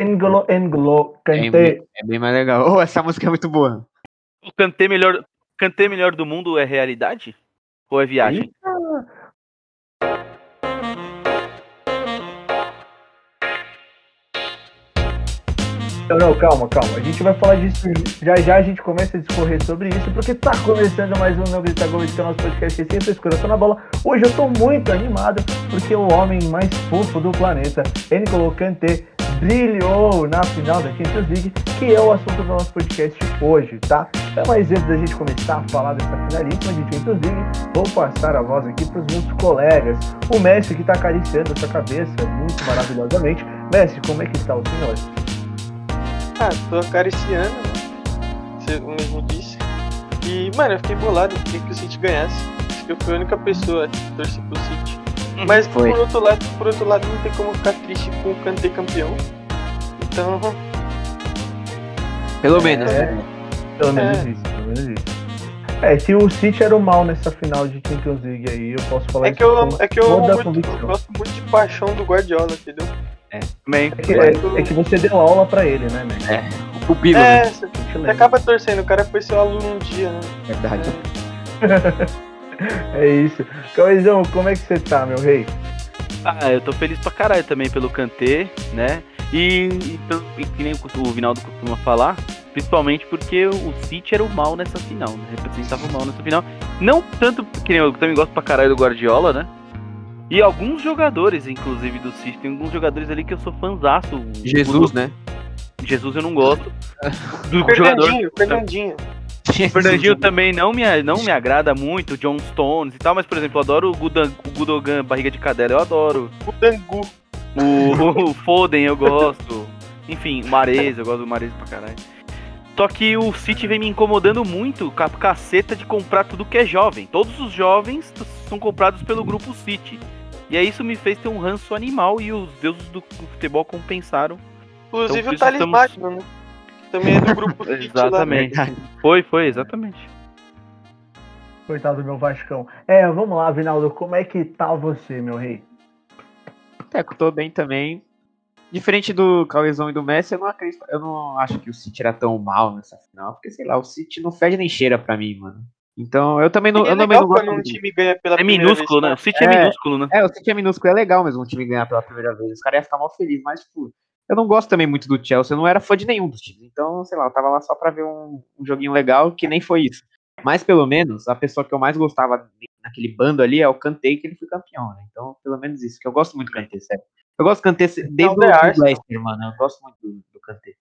Engolo, Engolo, É Kanté. bem, é bem mais legal. Oh, essa música é muito boa. O cantê melhor, cantê melhor do mundo é realidade? Ou é viagem? Não, não, calma, calma. A gente vai falar disso já já. A gente começa a discorrer sobre isso, porque tá começando mais um Não Grita Gol, que é o nosso podcast que sempre escura na bola. Hoje eu tô muito animado, porque o homem mais fofo do planeta, N'Golo Kanté, brilhou na final da Champions League, que é o assunto do nosso podcast hoje, tá? Então, mas antes da gente começar a falar dessa finalíssima de Champions League, vou passar a voz aqui para os meus colegas. O Messi, que tá acariciando essa cabeça muito maravilhosamente. Messi, como é que está o senhor? Ah, tô acariciando, né? Você mesmo disse. E, mano, eu fiquei bolado, queria que o City ganhasse. Eu fui a única pessoa que torci pro City. Mas Foi. por outro lado, por outro lado, não tem como ficar triste com o Kanté campeão. Então, Pelo menos, É. né? Pelo menos É. isso, pelo menos isso. É, se o City era o mal nessa final de Champions League aí, eu posso falar é que eu, é que eu, muito- eu gosto muito de paixão do Guardiola, entendeu? Também. É que, é, é que você deu aula pra ele, né, man? O pupilo, É, né? você você acaba torcendo, o cara foi seu aluno um dia, né? Verdade. É isso. Cauizão, como é que você tá, meu rei? Ah, eu tô feliz pra caralho também pelo Kantê, né? E, e pelo- e que nem o Vinaldo costuma falar, principalmente porque o City era o mal nessa final, né? Representava o mal nessa final. Não tanto que nem eu também gosto pra caralho do Guardiola, né? E alguns jogadores, inclusive, do City. Tem alguns jogadores ali que eu sou fãzaço. O- Jesus, o- né? Jesus eu não gosto. Do jogador. Fernandinho, Fernandinho. O Fernandinho também não me, não me agrada muito, o John Stones e tal, mas, por exemplo, eu adoro o, Gudan, o Gudogan, barriga de cadela, eu adoro. O Dangu. O, o Foden eu gosto. Enfim, o Mares, eu gosto do Mares pra caralho. Só que o City vem me incomodando muito com a caceta de comprar tudo que é jovem. Todos os jovens são comprados pelo grupo City. E aí isso me fez ter um ranço animal e os deuses do futebol compensaram. Inclusive Então, o Thales estamos- né? Também é do grupo City lá. Exatamente. Foi, foi, exatamente. Coitado do meu Vascão. É, vamos lá, Vinaldo, como é que tá você, meu rei? É, que eu tô bem também. Diferente do Cauezão e do Messi, eu não acredito. Eu não acho que o City era tão mal nessa final. Porque, sei lá, o City não fede nem cheira pra mim, mano. Então, eu também não, é eu também legal não gosto um time ganha pela É minúsculo, né? vez, O City é, É. minúsculo, né? É, o City é minúsculo, é legal mesmo um time ganhar pela primeira vez. Os caras iam ficar mal felizes, mas, tipo, eu não gosto também muito do Chelsea. Eu não era fã de nenhum dos times. Então, sei lá, eu tava lá só pra ver um, um joguinho legal, que nem foi isso. Mas, pelo menos, a pessoa que eu mais gostava naquele bando ali é o Kanté, que ele foi campeão, né? Então, pelo menos isso, que eu gosto muito do Kanté, sério. Eu gosto do Kanté desde o. Leicester, mano. Eu gosto muito do, do Kanté.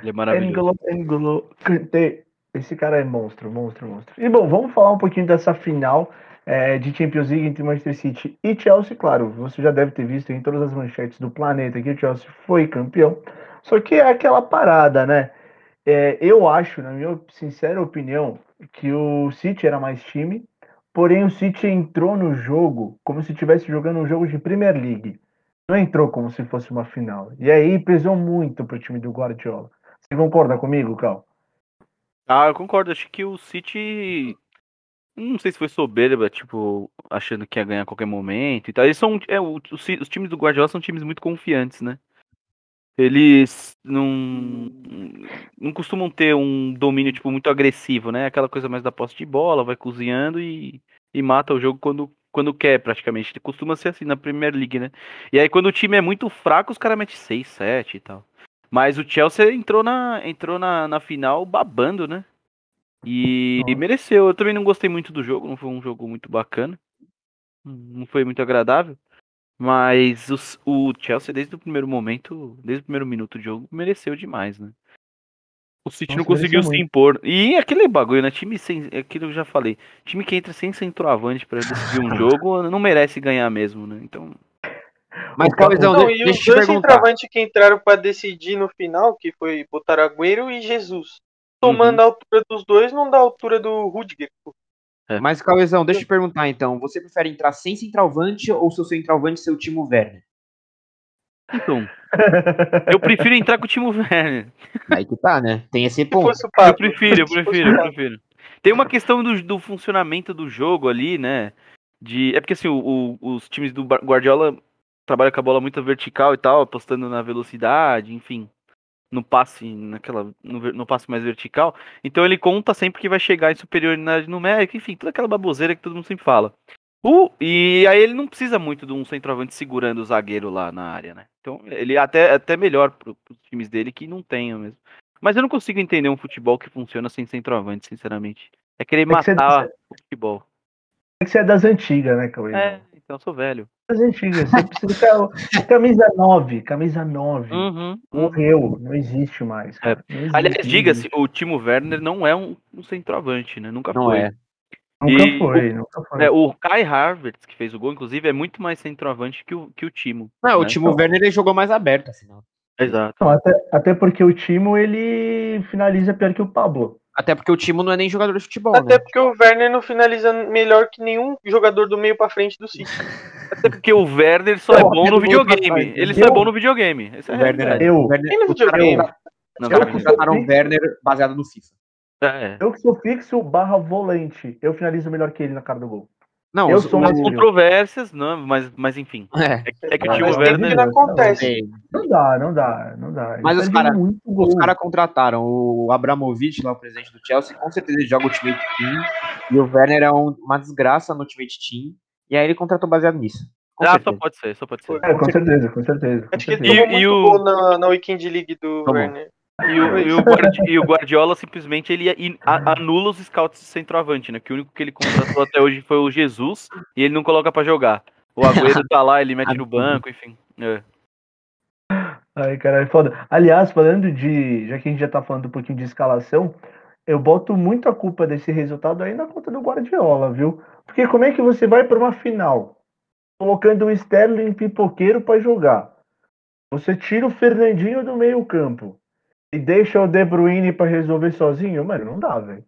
Ele é maravilhoso. N'Golo, N'Golo, Kanté. Esse cara é monstro, monstro, monstro. E bom, vamos falar um pouquinho dessa final é, de Champions League entre Manchester City e Chelsea. Claro, você já deve ter visto em todas as manchetes do planeta que o Chelsea foi campeão. Só que é aquela parada, né? É, eu acho, na minha sincera opinião, que o City era mais time, porém o City entrou no jogo como se estivesse jogando um jogo de Premier League. Não entrou como se fosse uma final. E aí pesou muito pro time do Guardiola. Você concorda comigo, Cal? Ah, eu concordo. Acho que o City. Não sei se foi soberba, tipo, achando que ia ganhar a qualquer momento e tal. Eles são. É, os, os times do Guardiola são times muito confiantes, né? Eles não. Não costumam ter um domínio, tipo, muito agressivo, né? Aquela coisa mais da posse de bola, vai cozinhando e, e mata o jogo quando, quando quer, praticamente. Costuma ser assim na Premier League, né? E aí, quando o time é muito fraco, os caras metem 6, 7 e tal. Mas o Chelsea entrou na, entrou na, na final babando, né? E, e Nossa. mereceu. Eu também não gostei muito do jogo, não foi um jogo muito bacana. Não foi muito agradável. Mas os- o Chelsea, desde o primeiro momento, desde o primeiro minuto de jogo, mereceu demais, né? O City não conseguiu se impor. E aquele bagulho, né? Time sem. Aquilo que eu já falei. Time que entra sem centroavante pra decidir um jogo não merece ganhar mesmo, né? Então. Mas, O Cal- Cauezão, Não, de- e os deixa dois perguntar. centroavantes que entraram pra decidir no final, que foi botar Agüero e Jesus. Tomando Uhum. a altura dos dois, não dá a altura do Rudiger. pô. Mas, Cauezão, deixa eu te perguntar então. Você prefere entrar sem centralvante ou seu centralvante ser o Timo Werner? Então. eu prefiro entrar com o Timo Werner. Aí que tá, né? Tem esse Se ponto. Eu prefiro, eu prefiro, eu prefiro. Tem uma questão do, do funcionamento do jogo ali, né? De, é porque assim, o- o- os times do Guardiola trabalha com a bola muito vertical e tal, apostando na velocidade, enfim. No passe, naquela. No, no passe mais vertical. Então ele conta sempre que vai chegar em superioridade numérica, enfim, toda aquela baboseira que todo mundo sempre fala. O, e aí ele não precisa muito de um centroavante segurando o zagueiro lá na área, né? Então ele até, até melhor pro, pros times dele que não tenham mesmo. Mas eu não consigo entender um futebol que funciona sem centroavante, sinceramente. É querer que você- matar o futebol. É que você é das antigas, né, Cauê? É, eu sou velho. Das antigas. Você precisa. Camisa 9, camisa 9. Uhum. Morreu, não existe mais. cara. Não existe, Aliás, diga-se, o Timo Werner não é um, um centroavante, né? Nunca Não foi. é. Nunca e foi, nunca foi. É, o Kai Havertz, que fez o gol, inclusive, é muito mais centroavante que o, que o Timo. Não, o né? Timo Werner ele jogou mais aberto, afinal. Exato. Não, até, até porque o Timo ele finaliza pior que o Pablo. Até porque o Timo não é nem jogador de futebol, Até né? porque o Werner não finaliza melhor que nenhum jogador do meio pra frente do City. Até porque o Werner só é bom no videogame. Ele só é bom no videogame. Essa é Werner é. Eu, O Werner, no os videogame? caras Não, os caras eu- contrataram o Werner baseado no FIFA. é. eu que sou fixo barra volante, eu finalizo melhor que ele na cara do gol. Não, Eu os, sou Umas mais- controvérsias, não, mas, mas enfim. é, É, é que o Timo mas tem Werner. não acontece. Não dá, não dá, não dá. Ele Mas os perde cara- caras contrataram o Abramovich, lá o presidente do Chelsea, com certeza ele joga Ultimate Team. E o Werner é um- uma desgraça no Ultimate Team. E aí ele contratou baseado nisso. Com Ah, só certeza. pode ser, só pode ser. É, com certeza, com certeza. com Acho que ele certeza. E- e o- gol na, na Weekend League do Tomou. Werner. E o, e o e o Guardiola simplesmente ele anula os scouts de centroavante, né? Que o único que ele contratou até hoje foi o Jesus e ele não coloca pra jogar. O Agüero tá lá, ele mete no banco, enfim. É. Ai, caralho, foda. Aliás, falando de. Já que a gente já tá falando um pouquinho de escalação, eu boto muito a culpa desse resultado aí na conta do Guardiola, viu? Porque como é que você vai pra uma final colocando o Sterling pipoqueiro pra jogar? Você tira o Fernandinho do meio-campo e deixa o De Bruyne pra resolver sozinho? Mano, não dá, velho.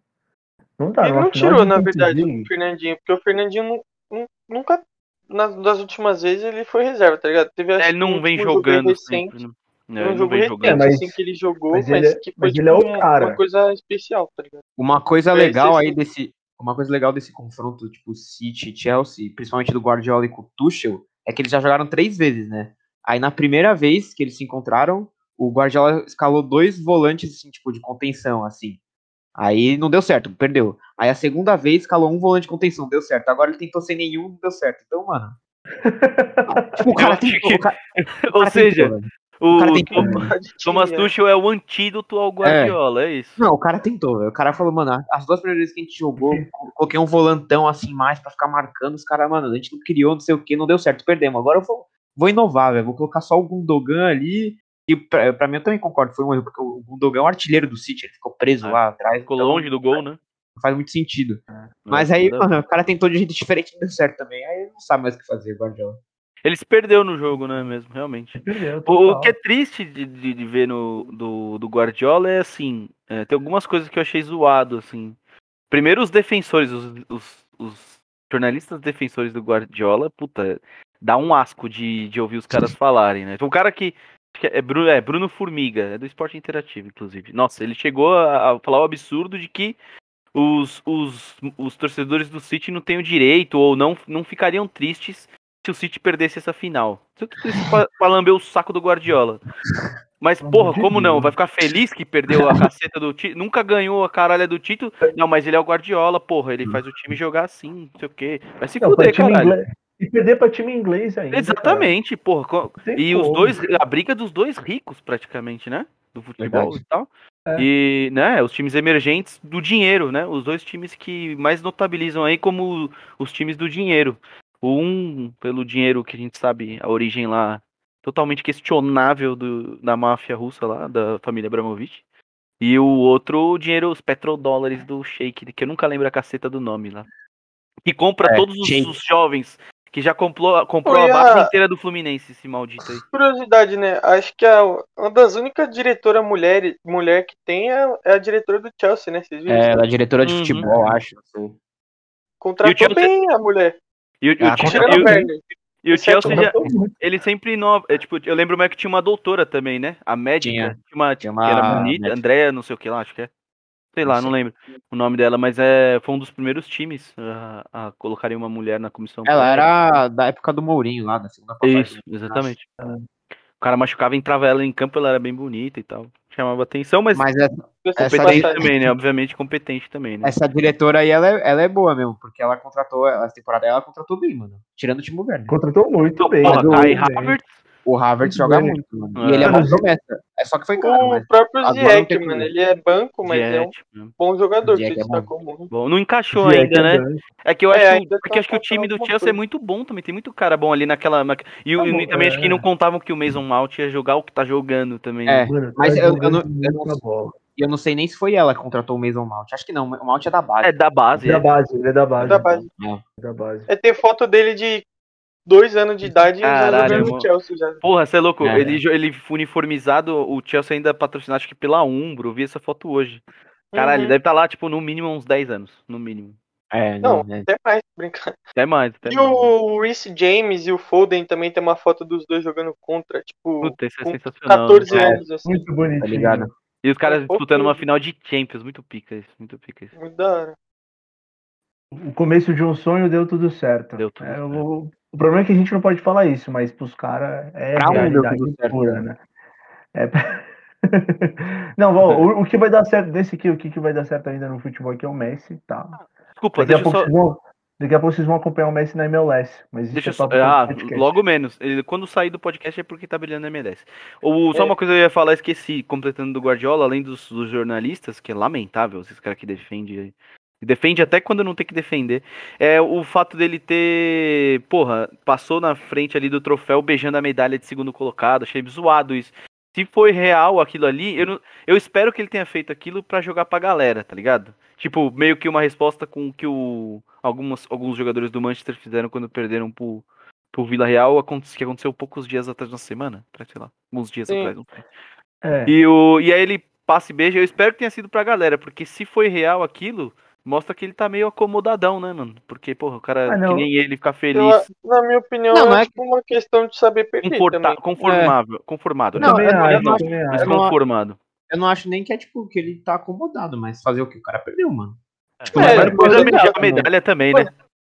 Não dá. Ele não final tirou, de na verdade, o Fernandinho, porque o Fernandinho nu- nu- nunca, nas, das últimas vezes, ele foi reserva, tá ligado? Teve, acho É, ele não um vem jogo jogando recente, sempre. Né? É, um ele não jogo vem recente, jogando. É, mas- assim, que ele jogou, mas mas, ele é- que foi, mas tipo, ele é o uma- cara. uma coisa especial, tá ligado? Uma coisa É, legal aí sim. desse. Uma coisa legal desse confronto, tipo, City e Chelsea, principalmente do Guardiola e com o Tuchel, é que eles já jogaram três vezes, né? Aí na primeira vez que eles se encontraram, o Guardiola escalou dois volantes, assim, tipo, de contenção, assim. Aí não deu certo, perdeu. Aí a segunda vez escalou um volante de contenção, deu certo. Agora ele tentou sem nenhum, não deu certo. Então, mano. tipo, o cara tentou, que- o cara- o Ou seja, tentou, o, cara Thomas. Tuchel é o antídoto ao Guardiola, é, isso. Não, o cara tentou, velho. O cara falou, mano, as duas primeiras vezes que a gente jogou, co- coloquei um volantão assim mais pra ficar marcando os caras, mano, a gente não criou, não sei o que, não deu certo, perdemos. Agora eu vou, vou inovar, velho. Vou colocar só o Gundogan ali. E pra, pra mim eu também concordo, foi um erro, porque o Gundogan é o artilheiro do City, ele ficou preso É. lá atrás. Ficou então longe do gol, né? Não faz muito sentido. Mas aí, mano, o cara tentou de jeito diferente e não deu certo também. Aí não sabe mais o que fazer, Guardiola. Ele se perdeu no jogo, né, mesmo, realmente. Perdeu, O, o que é triste de, de, de ver no, do, do Guardiola é assim, é, tem algumas coisas que eu achei zoado, assim. Primeiro os defensores, os, os, os jornalistas defensores do Guardiola, puta, dá um asco de, de ouvir os caras falarem, né? Tem um cara que, que é, Bruno, é Bruno Formiga, é do Esporte Interativo, inclusive. Nossa, ele chegou a, a falar o absurdo de que os, os, os torcedores do City não têm o direito ou não, não ficariam tristes se o City perdesse essa final. Se pra, pra lamber o saco do Guardiola. Mas, porra, como não? Vai ficar feliz que perdeu a caceta do título? Nunca ganhou a caralha do título? Não, mas ele é o Guardiola, porra. Ele faz o time jogar assim, não sei o quê. Vai se Não, fuder, caralho. inglês- E perder pra time inglês ainda. Exatamente, porra. Cara. Tem E os dois, a briga dos dois ricos, praticamente, né? Do futebol Verdade. e tal. É. E, né, os times emergentes do dinheiro, né? Os dois times que mais notabilizam aí como os times do dinheiro. Um, pelo dinheiro que a gente sabe, a origem lá totalmente questionável do, da máfia russa lá, da família Abramovich. E o outro, o dinheiro, os petrodólares do Sheik, que eu nunca lembro a caceta do nome lá. Que compra É, todos os, os jovens, que já comprou, comprou Foi a base a- inteira do Fluminense, esse maldito aí. Curiosidade, né? Acho que a, uma das únicas diretoras mulher, mulher que tem é, é a diretora do Chelsea, né? Vocês viram? É, ela é diretora de Uhum. futebol, acho. sei. Contratou E o Chelsea- bem a mulher. E, o- Ah, o, Chelsea- e o e Exceto Chelsea já, ele sempre inova. É, tipo, eu lembro mais que tinha uma doutora também, né? A médica. Tinha. Tinha uma, Tinha que era uma bonita. Andréa, não sei o que lá, acho que é. Sei lá, não lembro o nome dela, mas é, foi um dos primeiros times a, a colocarem uma mulher na comissão. Ela era da época do Mourinho lá, da segunda passagem. Isso, exatamente. O cara machucava, entrava ela em campo, ela era bem bonita e tal. Chamava atenção, mas, Mas essa, Essa Essa competente passagem- também, né? Obviamente competente também, né? essa diretora aí, ela é, ela é boa mesmo, porque ela contratou, essa temporada ela contratou bem, mano. Tirando o Timo Werner. Contratou muito Então, bem. porra, Kai. Havertz, O Havertz Muito joga bem. muito, mano. É. E ele é uma promessa. É só que foi caro, mas O próprio agora não Ziyech, tem mano, ele é banco, mas é um bom jogador, Ziyech que é bom. Bom, não encaixou Ziyech ainda, é né? É que eu É, acho, porque tá acho que o time do Chelsea é muito bom também, tem muito cara bom ali naquela. na- E, Tá bom, e também acho que é. não contavam que o Mason Mount ia jogar o que tá jogando também. É. né? Mano, Mas tá eu- eu jogando não- eu não- bola. E eu não sei nem se foi ela que contratou o Mason Mount. Acho que não, o Mount é da base. É da base. É É. da base, ele é da base. Da base. É da base. É ter foto dele de dois anos de idade e já Caralho, jogando no Chelsea já. Porra, você é louco. É. Ele, ele uniformizado, o Chelsea ainda patrocinado, acho que pela Umbro. Eu vi essa foto hoje. Caralho, ele Uhum. deve estar lá, tipo, no mínimo uns 10 anos. No mínimo. É, Não, não, é. até mais, brincar. Até mais. Até E mais. o Reece James e o Foden também tem uma foto dos dois jogando contra, tipo, Puta, isso é com sensacional. 14 né? Anos, assim. Muito bonitinho. Tá ligado? E os caras É, disputando uma final de Champions. Muito pica isso. Muito pica isso. Muito da hora. O começo de um sonho deu tudo certo. Deu tudo É, certo. o, o problema é que a gente não pode falar isso, mas pros caras é um deu realidade pura, né? né? É... não, ó, o, o que vai dar certo desse aqui, o que, que vai dar certo ainda no futebol aqui é o Messi, tá? Desculpa, Daqui a, pouco só. vocês vão, daqui a pouco vocês vão acompanhar o Messi na MLS. Mas isso Deixa é só. Ah, logo menos. Ele, quando sair do podcast é porque tá brilhando na MLS. O, só É. uma coisa que eu ia falar, esqueci, completando do Guardiola, além dos, dos jornalistas, que é lamentável, esses caras que defendem. Defende até quando não tem que defender. É o fato dele ter. Porra, passou na frente ali do troféu beijando a medalha de segundo colocado. Achei zoado isso. Se foi real aquilo ali, eu, não- eu espero que ele tenha feito aquilo pra jogar pra galera, tá ligado? Tipo, meio que uma resposta com o que o, algumas, alguns jogadores do Manchester fizeram quando perderam pro, pro Vila Real, que aconteceu poucos dias atrás, uma semana, pra, sei lá, alguns dias Sim. atrás, não sei. É, E, o, e aí ele passa e beija, eu espero que tenha sido pra galera, porque se foi real aquilo, mostra que ele tá meio acomodadão, né, mano? Porque, porra, o cara, Ah, que não. nem ele, ficar Eu, feliz, na minha opinião, Não, não é é tipo uma questão de saber perder conforta, também. conformável, conformado, eu né? Não, eu não- eu eu não Mas eu não- conformado. Eu não acho nem que é tipo que ele tá acomodado, mas fazer o que? O cara perdeu, mano. Tipo, É, não vai Mas depois fazer beijar nada, a medalha também, né?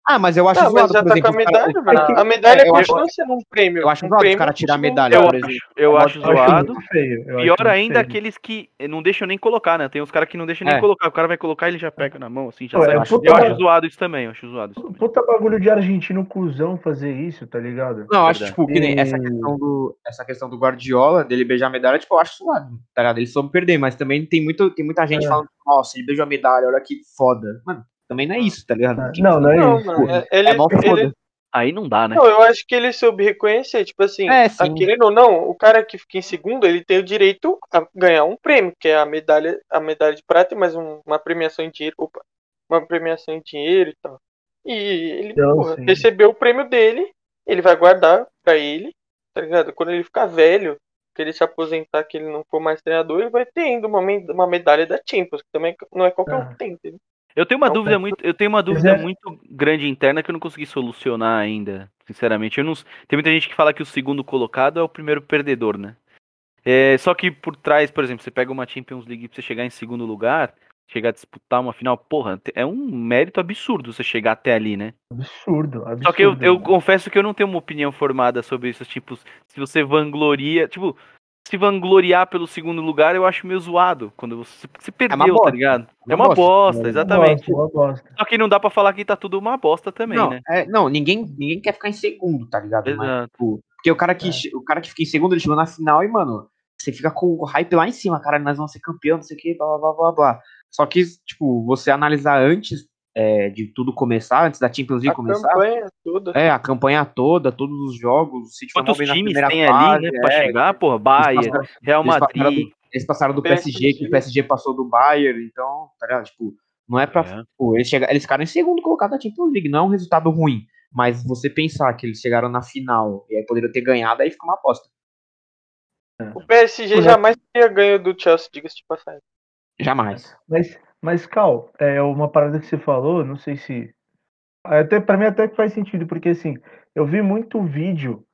Ah, mas eu acho mas zoado, já por tá exemplo, com a os cara- medalha, velho. A medalha É, eu acho- continua sendo um prêmio. eu acho um zoado os prêmio caras tirar a continua- medalha, Eu por acho, exemplo. eu acho Eu acho zoado. feio. eu acho Pior muito ainda feio. aqueles que não deixam nem colocar, né? Tem uns caras que não deixam nem É. colocar. O cara vai colocar e ele já pega na mão, assim, já Pô, sai. é Eu puta- acho zoado isso também, eu acho zoado isso também. Puta bagulho de argentino cuzão fazer isso, tá ligado? Não, eu acho, tipo, que nem E- essa questão do, essa questão do Guardiola, dele beijar a medalha, tipo, eu acho suave, tá ligado? Ele soube perder, mas também tem, muito, tem muita gente É. falando, nossa, ele beijou a medalha, olha que foda. Mano, também não é isso, tá ligado? Quem Não, não é Não, isso. mano, é- ele, É mó ele, foda. Aí não dá, né? Não, eu acho que ele soube reconhecer, tipo assim, É, tá sim. querendo ou não, o cara que fica em segundo, ele tem o direito a ganhar um prêmio, que é a medalha, a medalha de prata e mais um- uma premiação em dinheiro, opa, uma premiação em dinheiro e tal. E ele Então, porra, recebeu o prêmio dele, ele vai guardar pra ele, tá ligado? Quando ele ficar velho, que ele se aposentar, que ele não for mais treinador, ele vai ter ainda uma, uma medalha da Champions, que também não é qualquer um Ah. que tem, entendeu? Eu tenho uma dúvida muito, eu tenho uma dúvida muito grande interna que eu não consegui solucionar ainda, sinceramente. Eu não, tem muita gente que fala que o segundo colocado é o primeiro perdedor, né? É, só que por trás, por exemplo, você pega uma Champions League pra você chegar em segundo lugar, chegar a disputar uma final, porra, é um mérito absurdo você chegar até ali, né? Absurdo, absurdo. Só que eu, eu confesso que eu não tenho uma opinião formada sobre isso. Tipo, se você vangloria. Tipo, se vangloriar pelo segundo lugar, eu acho meio zoado. Quando você, você perdeu, tá bosta. ligado? É Uma uma bosta. bosta, Uma exatamente. bosta, uma bosta. Só que não dá pra falar que tá tudo uma bosta também, não, né? é, não ninguém, ninguém quer ficar em segundo, tá ligado? Mas, Exato. tipo, porque o cara, que, É. o cara que fica em segundo, ele chegou na final e, mano, você fica com o hype lá em cima, cara, nós vamos ser campeão, não sei o que, blá, blá, blá, blá. Só que, tipo, você analisar antes é, de tudo começar, antes da Champions League A começar, campanha toda. é, a campanha toda, todos os jogos, o Quantos times tem fase, ali, né, pra é, chegar? Bayern, passaram- Real eles passaram Madrid. Eles passaram do PSG, que PSG. o PSG passou do Bayern, então, tá ligado? Tipo, não é pra. É. Pô, eles, chega, eles ficaram em segundo colocado da Champions League, não é um resultado ruim. Mas você pensar que eles chegaram na final e aí poderiam ter ganhado, aí fica uma aposta. O PSG jamais teria ganho do Chelsea, diga-se de passagem. Jamais. Mas, mas Cal, é uma parada que você falou, não sei se. Até, pra mim até que faz sentido, porque assim, eu vi muito vídeo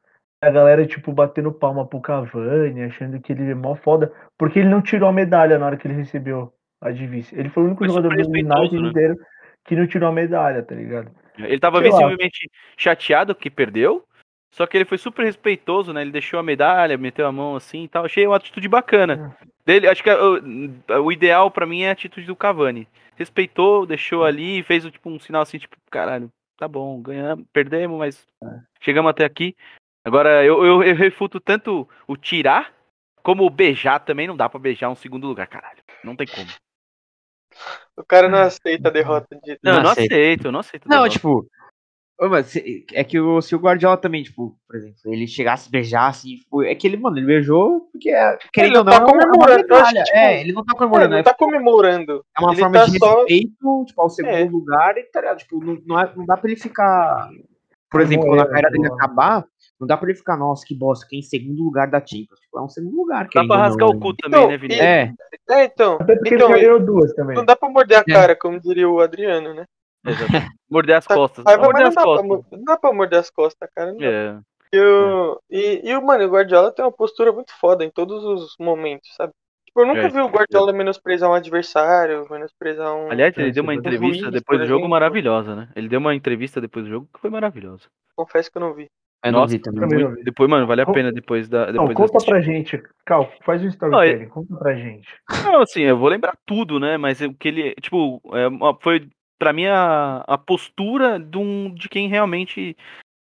da galera, tipo, batendo palma pro Cavani, achando que ele é mó foda, porque ele não tirou a medalha na hora que ele recebeu a de vice. Ele foi o único Foi jogador do United né? inteiro que não tirou a medalha, tá ligado? Ele tava Sei lá. visivelmente chateado que perdeu, só que ele foi super respeitoso, né? Ele deixou a medalha, meteu a mão assim e tal. Achei uma atitude bacana. Dele, acho que o, o ideal pra mim é a atitude do Cavani. Respeitou, deixou ali, fez tipo um sinal assim, tipo, caralho, tá bom, ganhamos, perdemos, mas chegamos até aqui. Agora, eu, eu, eu refuto tanto o tirar, como o beijar também. Não dá pra beijar um segundo lugar, caralho. Não tem como. O cara não aceita a derrota de Não, Não eu não aceito. aceito, eu não aceito. Não, derrota. tipo. Mas é que o, se o Guardiola também, tipo, por exemplo, ele chegasse, beijasse, tipo, é que ele, mano, ele beijou porque, é- querendo não ou não, tá é comemorando, medalha. que, tipo, é, ele não tá Ele comemorando, não é, tá comemorando. é uma ele forma tá de só- respeito, tipo, ao segundo É. lugar, e tá ligado? Tipo, não, não, é- não dá pra ele ficar. Por exemplo, quando a carreira dele acabar, não dá pra ele ficar, nossa, que bosta, que é em segundo lugar da Champions. Tipo, é um segundo lugar. Dá querendo pra rasgar não, o cu né? também, Então, né, Vinícius? É, É, então. Até porque Então, ele ganhou duas também. Não dá pra morder a É. cara, como diria o Adriano, né? Exatamente. Morder as Tá- costas. Raiva, Morder as não dá, pra, costas. mor- não dá pra morder as costas, cara. Não. É. E, o, e, e o, mano, o Guardiola tem uma postura muito foda em todos os momentos, sabe? Tipo, eu nunca É, vi o Guardiola menosprezar um adversário, menosprezar um. Aliás, ele deu uma entrevista por depois do jogo maravilhosa, né? Ele deu uma entrevista depois do jogo que foi maravilhosa. Confesso que eu não vi. não Nossa, vi também. Muito- não vi. depois, mano, vale a pena depois da. Não, Depois conta assistir. pra gente. Cal, faz um storytelling, conta pra gente. Não, assim, eu vou lembrar tudo, né? Mas o que ele. Tipo, é foi pra mim a, a postura de, um, de quem realmente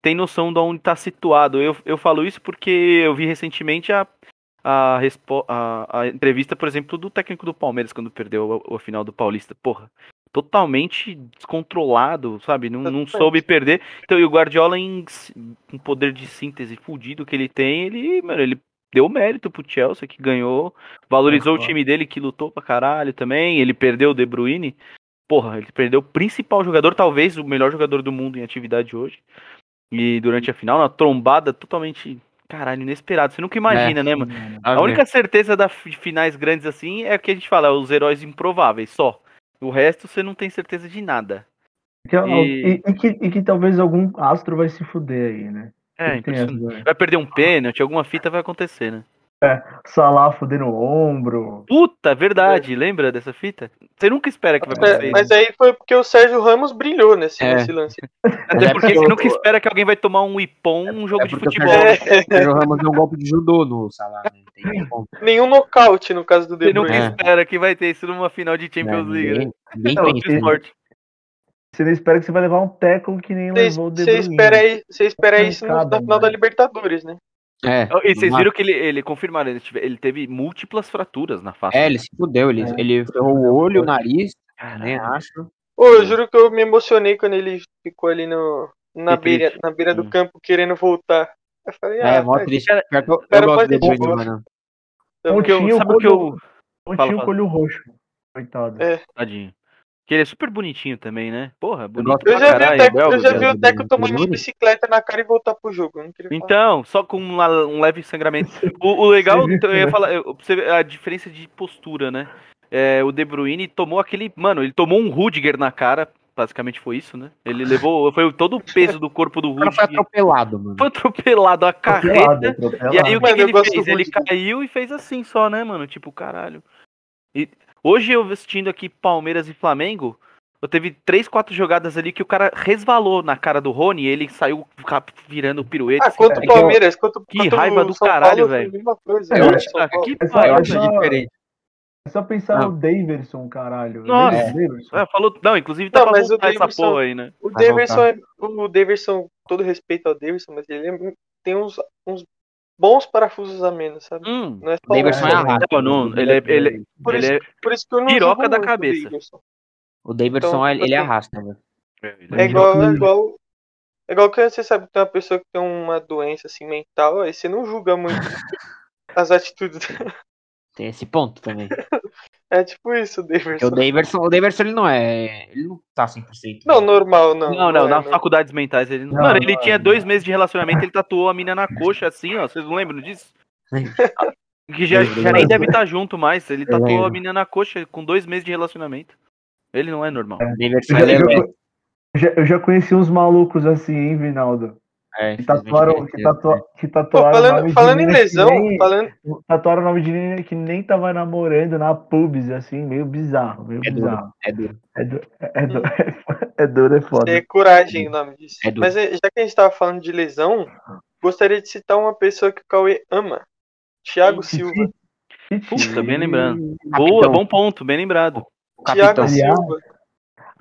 tem noção de onde tá situado. Eu, eu falo isso porque eu vi recentemente a, a, a, a entrevista, por exemplo, do técnico do Palmeiras quando perdeu o, o final do Paulista. Porra, totalmente descontrolado, sabe? Não, não soube perder. Então, e o Guardiola, em um poder de síntese fudido que ele tem, ele, mano, ele deu mérito pro Chelsea, que ganhou, valorizou o Concordo. time dele, que lutou pra caralho também. Ele perdeu o De Bruyne. Porra, ele perdeu o principal jogador, talvez o melhor jogador do mundo em atividade hoje. E durante a final, uma trombada totalmente, caralho, inesperada. Você nunca imagina, né, mano? A única certeza das finais grandes assim é o que a gente fala, os heróis improváveis, só. O resto você não tem certeza de nada. Que, E- e... e que, e que talvez algum astro vai se fuder aí, né? É? Vai perder um pênalti, alguma fita vai acontecer, né? Salah fudendo o ombro. Puta, verdade, lembra dessa fita? Você nunca espera que vai É, acontecer. mas aí foi porque o Sérgio Ramos brilhou nesse, É. nesse lance. Até É porque você nunca espera que alguém vai tomar um ipom num jogo É de porque o futebol. Sérgio- É, O Ramos deu um golpe de judô no Salah, né? Nenhum nocaute no caso do De Você nunca Bruyne. É. espera que vai ter isso numa final de Champions Né, League, né? Ninguém, ninguém Não, esporte. Você não espera que você vai levar um tackle que nem Você levou o De você Bruyne. espera, aí- você espera isso na final da. Libertadores, né? É, E vocês viram que ele, ele confirmaram, ele, tive- ele teve múltiplas fraturas na face. É, ele se fudeu, ele, É. ele ferrou o olho, o nariz, nem acho. Pô, eu juro que eu me emocionei quando ele ficou ali no, na, Que beira, triste. na beira do Hum. campo querendo voltar. Eu falei, É, ah, mó tá, triste. cara- eu, eu cara gosto pode de ter Bruyne, bosta. mano. então, Porque eu- sabe o que eu. Não Fala, tinha o colho roxo. Coitado. É. Tadinho. Que ele é super bonitinho também, né? Porra, bonito Eu já vi caralho. o Teco, belo, eu já vi o Teco Bruyne. tomando uma bicicleta na cara e voltar pro jogo. Então, só com uma- um leve sangramento. O, o legal, então, eu ia né? falar, eu- pra você ver a diferença de postura, né? É, o De Bruyne tomou aquele. Mano, ele tomou um Rudiger na cara. Basicamente foi isso, né? Ele levou. Foi todo o peso do corpo do O cara foi Rudiger. atropelado, mano. Foi atropelado a Atropelado, carreta. atropelado. E aí o que, Mano, que ele fez? Ele Rudiger. caiu e fez assim só, né, mano? Tipo, caralho. E hoje eu assistindo aqui Palmeiras e Flamengo, eu teve três, quatro jogadas ali que o cara resvalou na cara do Rony e ele saiu virando pirueta. Ah, assim, contra tá o? Palmeiras, contra, Que raiva do São caralho, velho. Eu né? acho- Ah, que vai. diferente. É só pensar Não. no Daverson, caralho. Nossa. É, falou, não, inclusive tá Não, pra essa Davidson- porra aí, né? O Vai Daverson, é, o Daverson, todo respeito ao Daverson, mas ele é- tem uns, uns bons parafusos a menos, sabe? Hum. Não é só O Daverson é É, arrasta. Não, não, ele é, ele, Por ele isso, é, por isso que eu não piroca da cabeça. O Daverson, Então, ele, ele assim, arrasta, velho. É igual, é igual, é igual que você sabe que tem uma pessoa que tem uma doença assim mental, aí você não julga muito as atitudes. Tem esse ponto também. É tipo isso, o Daverson. o Daverson, o Daverson, ele não é. Ele não tá 100%. Não, normal, não. Não, não, é, nas não. faculdades mentais ele não. Não, Mano, ele não, tinha não. dois meses de relacionamento, ele tatuou a mina na coxa assim, ó. Vocês não lembram disso? Que já, já nem deve estar junto mais. Ele tatuou a mina na coxa com dois meses de relacionamento. Ele não é normal. O Daverson, Eu já, ele é. eu já- eu já- eu já conheci uns malucos assim, hein, Vinaldo? É, Que tatuaram, que infelizmente, tatua, que Pô, tatuaram o falando, nome de falando em lesão, nem- falando, Tatuaram o nome de menina que nem tava namorando na pubs, assim, meio bizarro, meio É duro, bizarro. é duro. É, du é, du é duro, é foda. é coragem o nome disso. É duro. Mas é, já que a gente tava falando de lesão, gostaria de citar uma pessoa que o Cauê ama. Thiago. Silva. Puta, bem lembrando. Capitão. Boa, bom ponto, bem lembrado. Thiago Silva.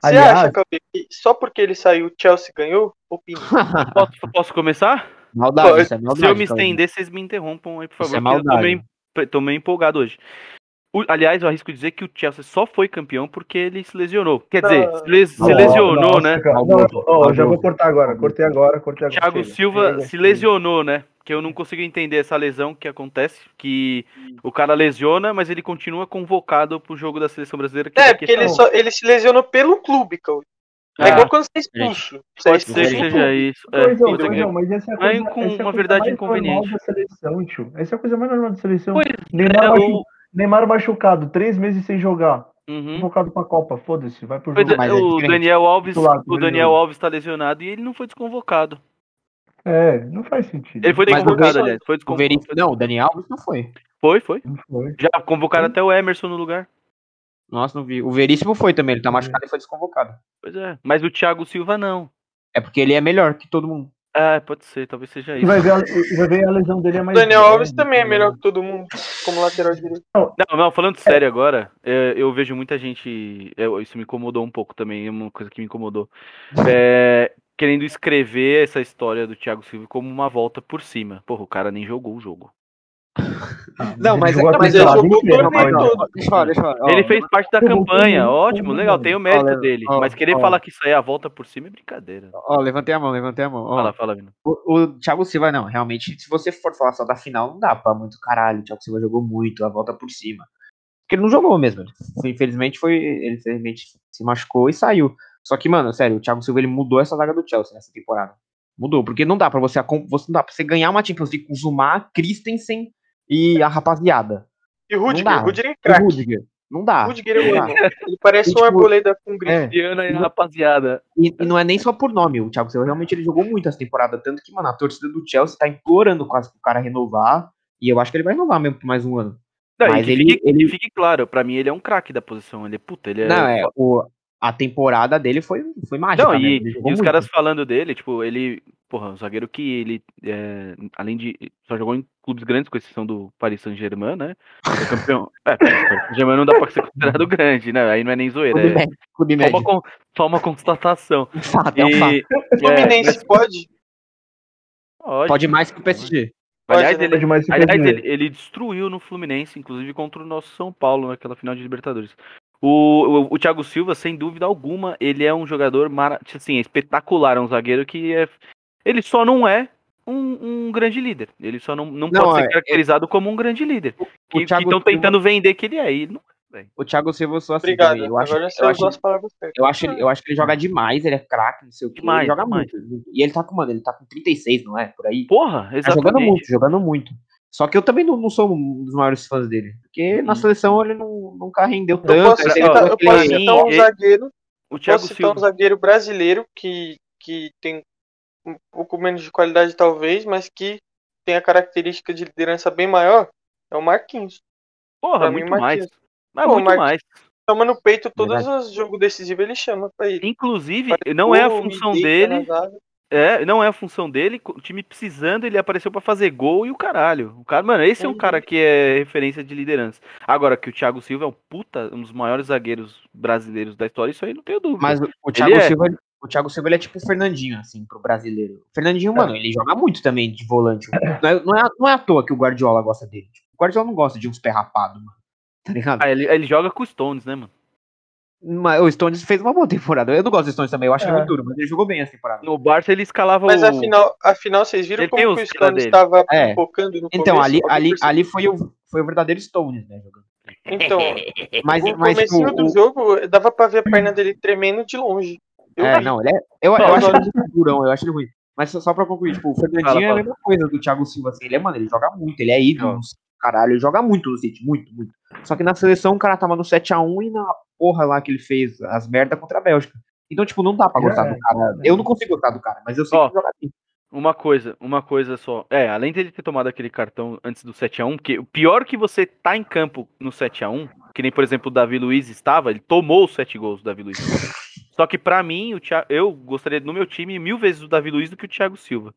Você aliás- acha, Cauê, que só porque ele saiu, o Chelsea ganhou? Opina. Posso, posso começar? Maldade, Pô, isso é maldade. Se eu me Cauê. estender, vocês me interrompam aí, por Isso favor. é porque eu tô maldade. meio, tô meio empolgado hoje. O- aliás, eu arrisco dizer que o Chelsea só foi campeão porque ele se lesionou. Quer dizer, Ah. se, les- se lesionou, né? cara. Não, Maldoso, ó, já vou cortar agora. Cortei agora, cortei agora. Thiago Chega, Silva chega, se lesionou, né? Que eu não consigo entender essa lesão que acontece, que o cara lesiona, mas ele continua convocado pro jogo da seleção brasileira. Que É, daqui porque ele, só, ele se lesionou pelo clube, Cauê. É Ah, igual quando você é expulso. Você é Pode ser que seja isso. É, Pois é, pois é, mas essa é a coisa, com essa é a uma coisa verdade mais inconveniente. normal da seleção, tio. Essa é a coisa mais normal da seleção. Pois Neymar, é, o- Neymar machucado, três meses sem jogar. Uhum. Convocado pra Copa, foda-se, vai pro jogo. é, mas é o. Daniel Alves, Titular, o Daniel. Alves tá lesionado e ele não foi desconvocado. É, não faz sentido. Ele foi o desconvocado, aliás. Foi O desconvocado. Veríssimo, não, o Daniel Alves não foi. Foi, foi. Não foi. Já convocaram até o Emerson no lugar. Nossa, não vi. O Veríssimo foi também, ele tá machucado e foi desconvocado. Pois é. Mas o Thiago Silva não. É porque ele é melhor que todo mundo. É, pode ser, talvez seja isso. vai ver, a, e vai ver a lesão dele é O mais. Daniel leve, Alves também é melhor que todo mundo como lateral direito. Não, não, falando sério agora, é, eu vejo muita gente. é, isso me incomodou um pouco também, é uma coisa que me incomodou. É, querendo escrever essa história do Thiago Silva como uma volta por cima. Porra, o cara nem jogou o jogo. Ah, Não, mas- a mas ele temporada jogou o inteira, torneio mas- todo. Deixa eu falar, deixa eu falar. Ele fez parte da eu campanha, ótimo, legal, tem o mérito Ó, dele. ó, mas querer ó. falar que isso aí é a volta por cima é brincadeira. Ó, levantei a mão, levantei a mão. Ó, Fala, fala, Vino. o, o Thiago Silva, não, realmente, se você for falar só da final, não dá pra muito caralho. O Thiago Silva jogou muito, a volta por cima. Porque ele não jogou mesmo. ele infelizmente, foi. Ele infelizmente se machucou e saiu. Só que, mano, sério, o Thiago Silva ele mudou essa zaga do Chelsea nessa temporada. Mudou, porque não dá pra você, você não dá pra você ganhar uma Champions League com Zumar, Christensen e a rapaziada. E Rudiger, Rudiger é craque. Rudiger. Não dá. Rudiger eu não dá. Ele parece E, um tipo, arboleda com. É. Diana e rapaziada. E, e não é nem só por nome, o Thiago Silva realmente ele jogou muito essa temporada, tanto que, mano, a torcida do Chelsea tá implorando quase pro cara renovar, e eu acho que ele vai renovar mesmo por mais um ano. Não, Mas ele- fique, ele- que fique claro, pra mim ele é um craque da posição. Ele é puta, ele é. Não, é, o, a temporada dele foi, foi mágica Não, e, ele e jogou os caras falando dele, tipo, ele. Porra, um zagueiro que ele. é, além de. Só jogou em clubes grandes, com exceção do Paris Saint-Germain, né? Foi campeão. É, o Paris Saint-Germain não dá pra ser considerado grande, né? Aí não é nem zoeira. Clube É médio, clube só médio. uma, só uma constatação. Um fato, é um fato. E, O Fluminense pode? pode, Pode mais que o PSG. Aliás, Pode, né? ele, aliás ele, ele destruiu no Fluminense, inclusive contra o nosso São Paulo naquela final de Libertadores. O, o, o Thiago Silva, sem dúvida alguma, ele é um jogador mara- assim, espetacular, é um zagueiro que é. Ele só não é um, um grande líder. Ele só não, não, Não, pode ser é- caracterizado como um grande líder. O Que estão Silva- tentando vender que ele é. E ele não O Thiago Silva eu sou assim Obrigado. Eu acho, Agora eu, acho, as palavras certas. eu, acho, ele- eu acho que ele joga demais, ele é craque, não sei o que. Demais, ele joga demais. muito. E ele tá com, mano, ele tá com 36, não é? Por aí. Porra, Tá jogando exatamente. muito, jogando muito. Só que eu também não, não sou um dos maiores fãs dele. Porque na Uhum. seleção ele não, nunca rendeu Eu tanto. posso Era- teve citar, eu posso citar um zagueiro, O Thiago posso citar um zagueiro brasileiro que, que tem um pouco menos de qualidade talvez, mas que tem a característica de liderança bem maior, é o Marquinhos. Porra, pra mim, muito mais. Mas Pô, muito Marquinhos- mais. Chama no peito todos Verdade. os jogos decisivos, ele chama pra ele. Inclusive, não é a função dele. É, não é a função dele. O time precisando, ele apareceu pra fazer gol e o caralho. O cara, mano, esse é um Uhum. cara que é referência de liderança. Agora que o Thiago Silva é um puta, um dos maiores zagueiros brasileiros da história, isso aí não tenho dúvida. Mas o, Thiago é- Silva, ele- o Thiago Silva ele é tipo o Fernandinho, assim, pro brasileiro. O Fernandinho, mano, ele joga muito também de volante. Não é, não é, não é à toa que o Guardiola gosta dele. Tipo, o Guardiola não gosta de uns pé rapado, mano. Tá ligado? Ah, ele, ele joga com os Stones, né, mano? Mas o Stones fez uma boa temporada. Eu não gosto do Stones também, eu acho ele É. muito duro, mas ele jogou bem essa temporada. No Barça ele escalava Mas o. afinal, afinal, vocês viram Ele como que o Stones estava É. focando no Então, começo? ali, ali, ali foi, o, foi o verdadeiro Stones, né, jogando. Então, Mas, o mas tipo, comecinho do o- jogo, dava pra ver a perna dele tremendo de longe. Eu É, vi. não, ele é. Eu, eu Não, acho ele durão, eu acho ele ruim. Mas só, só pra concluir, tipo, o Fernandinho Fala, é a mesma coisa do Thiago Silva, assim. Ele é, mano, ele joga muito, ele é ídolo, no caralho, ele joga muito no City, muito, muito. Só que na seleção o cara tava no 7x1 e na porra lá que ele fez as merda contra a Bélgica. Então, tipo, não dá pra É, gostar do cara. Eu não consigo gostar do cara, mas eu sei Ó. que ele joga bem. Uma coisa, uma coisa só. É, além dele ter tomado aquele cartão antes do 7x1, porque o pior que você tá em campo no 7x1, que nem, por exemplo, o Davi Luiz estava, ele tomou os 7 gols do Davi Luiz. Só que pra mim, o Thiago, eu gostaria no meu time mil vezes do Davi Luiz do que o Thiago Silva.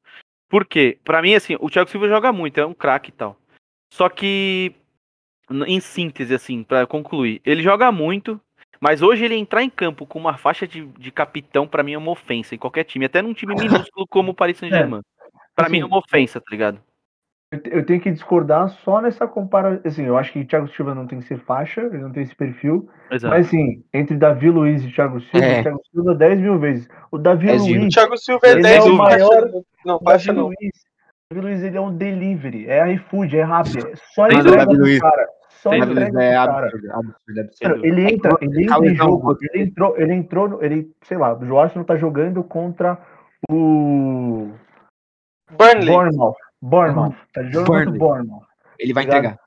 Por quê? Pra mim, assim, o Thiago Silva joga muito, é um craque e tal. Só que, em síntese, assim, pra concluir, ele joga muito, mas hoje ele entrar em campo com uma faixa de, de capitão, pra mim é uma ofensa em qualquer time, até num time minúsculo como o Paris Saint-Germain. Pra mim é uma ofensa, tá ligado? Eu te- Eu tenho que discordar só nessa comparação. Assim, eu acho que o Thiago Silva não tem que ser faixa, ele não tem esse perfil. Exato. Mas assim, entre Davi Luiz e Thiago Silva, É. o Thiago Silva 10 mil vezes. O Davi Dez mil. O Luiz, Thiago Silva é Ele 10 é não, maior- faixa- Não, o faixa Davi não. Luiz, Davi Luiz ele é um delivery, é iFood, é rápido. É só entrega dúvida. pro cara. Só Luiz entrega é cara. absurdo, absurdo, absurdo. Ele entra, ele entra em Calezão, jogo, ele entrou, ele entrou, no- ele, sei lá, o Arsenal tá jogando contra o Burnley. Bournemouth. Bournemouth, tá jogando contra o Burnley. Bournemouth. Ele vai Obrigado. entregar.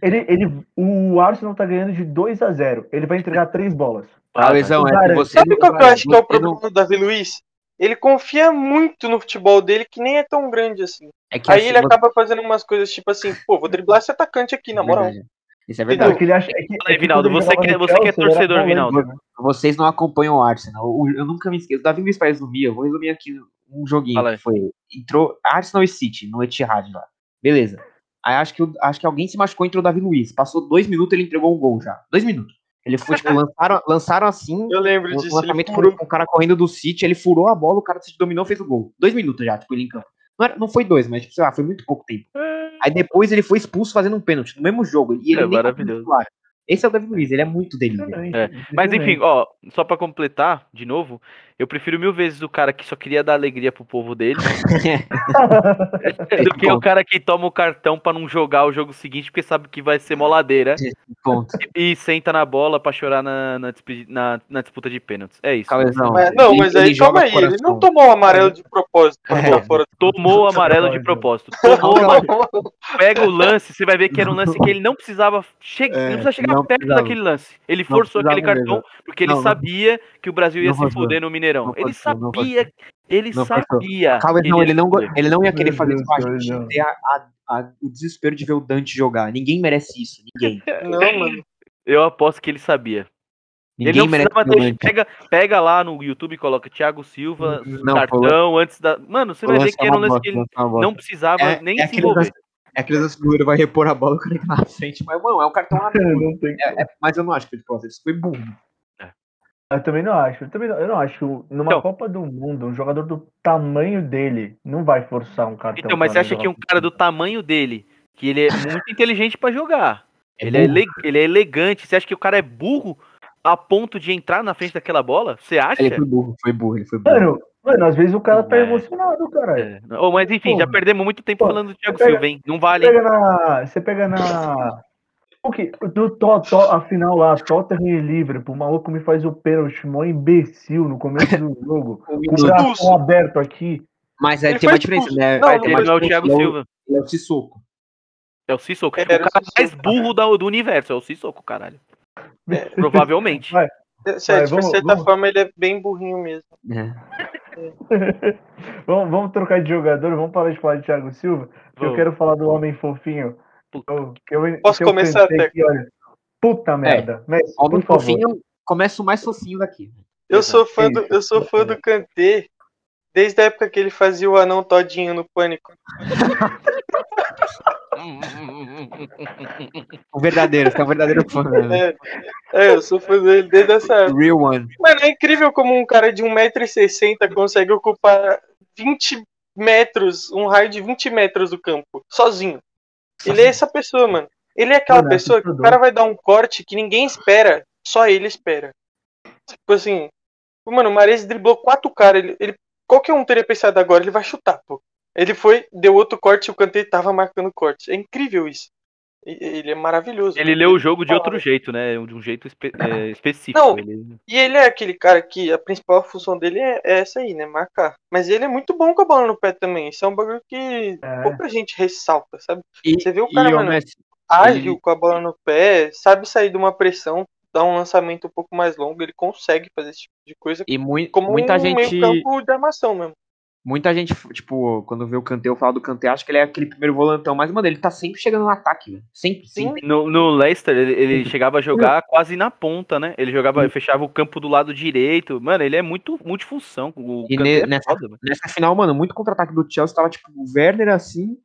Ele, ele, o Arsenal tá ganhando de 2 a 0 Ele vai entregar três bolas. Ah, Calezão, é você. Sabe qual que eu acho que é o problema não- do Davi Luiz? Ele confia muito no futebol dele, que nem é tão grande assim. É que Aí assim, ele você- acaba fazendo umas coisas tipo assim, pô, vou driblar esse atacante aqui, na moral. Verdade. Isso é Não, é verdade. que ele acha, é que, Fala é aí, Vinaldo, ele você jogava que é- no você que é torcedor, polêmico, Vinaldo. né? Vocês não acompanham o Arsenal. O- Eu nunca me esqueço. O Davi Luiz para resumir, eu vou resumir aqui um joguinho Fala que foi. Entrou Arsenal e City no Etihad lá. Beleza. Aí acho que, acho que alguém se machucou e entrou o Davi Luiz. Passou dois minutos ele entregou um gol já. Dois minutos. Ele foi, tipo, lançaram, lançaram assim. Eu lembro O disso, lançamento foi furou. com o cara correndo do City, ele furou a bola, o cara se dominou, fez o gol. Dois minutos já, tipo, ele em campo. Não, era- não foi dois, mas, tipo, sei lá, foi muito pouco tempo. Aí depois ele foi expulso fazendo um pênalti no mesmo jogo. E ele É maravilhoso. titular. Esse é o Davi Luiz, ele é muito dele. É, Mas enfim, ó, só pra completar, de novo, eu prefiro mil vezes o cara que só queria dar alegria pro povo dele do que o cara que toma o cartão pra não jogar o jogo seguinte porque sabe que vai ser moladeira Ponto. e senta na bola pra chorar na, na, na- na disputa de pênaltis. É isso. Mas- não, ele- mas ele aí joga calma aí, ele não tomou o amarelo de propósito pra É. ficar fora. Tomou o amarelo de propósito. Tomou o amarelo. Pega o lance, você vai ver que era um lance que ele não precisava chegar, É, não precisava chegar não perto precisava. daquele lance. Ele Não forçou aquele cartão mesmo. porque ele Não, não- sabia que o Brasil ia não se fuder no Mineirão. Não ele forçou, não sabia, ele Não sabia. Calezão, ia ele não, ele não ia querer fazer isso com a do céu, gente. não. Ter a- a- a- o desespero de ver o Dante jogar. Ninguém merece isso. Ninguém. Não, mano. Eu aposto que ele sabia. Ninguém ele não merece ter. Pega, pega lá no YouTube e coloca Thiago Silva, Não, cartão antes da. Mano, você vai ver que era um lance que ele não precisava É, nem é se envolver. lance- é que o goleiro vai repor a bola, o cara tá na frente. Mas, mano, é um cartão não tem É, é, mas eu não acho que ele pode. Isso foi burro. Eu também não acho. Eu, também não, eu não acho. que Numa Então- Copa do Mundo, um jogador do tamanho dele não vai forçar um cartão. Então, mas você acha que um cara do tamanho dele, que ele é muito inteligente pra jogar, É ele, é burro. ele, ele é elegante, você acha que o cara é burro a ponto de entrar na frente daquela bola? Você acha? Ele foi burro, foi burro, ele foi burro. Mano, mano, às vezes o cara tá É. emocionado, cara. É. Ô, mas enfim, Pô, já perdemos muito tempo pô, falando do Thiago pega- Silva, hein? Não Você vale. pega na. Você pega na. O que? Do to, to, a final lá, Tottenham e Liverpool, o maluco me faz o pênalti, mó imbecil no começo do jogo. Com o braço aberto aqui. Mas é, tem uma diferença, expulso. né? Não, Vai, não é o Thiago é Silva, é o Sissoko. é o Sissoko. É, o era o cara mais burro da- do universo é o Sissoko, caralho. Provavelmente. Vai. De certa vamos- certa vamos. forma, ele é bem burrinho mesmo. É. vamos, vamos trocar de jogador, vamos parar de falar de Thiago Silva. que Eu quero falar do homem fofinho. Eu- que eu- Posso eu começar, Teco? que, olha, Puta merda. Messi, Homem fofinho, começa o mais fofinho daqui. Eu sou fã do, eu sou fã do Kanté desde a época que ele fazia o anão todinho no pânico. O verdadeiro, você é um verdadeiro fã, né? É, é, eu sou fã dele desde essa época. Real one. Mano, é incrível como um cara de 1,60m consegue ocupar 20 metros, um raio de 20 metros do campo, sozinho. Ele é essa pessoa, mano. Ele é aquela é pessoa que o cara vai dar um corte que ninguém espera, só ele espera. Tipo assim, mano, o Mares driblou quatro caras, ele, ele, qualquer um teria pensado agora, ele vai chutar, pô. Ele foi, deu outro corte e o Kanté tava marcando corte. É incrível isso. Ele é maravilhoso. Ele leu o jogo de outro jeito, né? De um jeito espe- é, específico. Não. Ele- E ele é aquele cara que a principal função dele é, é essa aí, né? Marcar. Mas ele é muito bom com a bola no pé também. Isso é um bagulho que É. pouca gente ressalta, sabe? E, Você vê o cara, mano, Messi, Ágil Ele- com a bola no pé, sabe sair de uma pressão, dar um lançamento um pouco mais longo. Ele consegue fazer esse tipo de coisa e mui- como muita um gente. meio campo de armação mesmo. Muita gente, tipo, quando vê o Kanté, eu falo do Kanté, acho que ele é aquele primeiro volantão, mas, mano, ele tá sempre chegando no ataque, velho. Sempre, Sim. sempre. No, no Leicester, ele, ele chegava a jogar quase na ponta, né? Ele jogava, fechava o campo do lado direito. Mano, ele é muito multifunção. O E ne- é nessa- foda. Nessa final, mano, muito contra-ataque do Chelsea, tava, tipo, o Werner assim,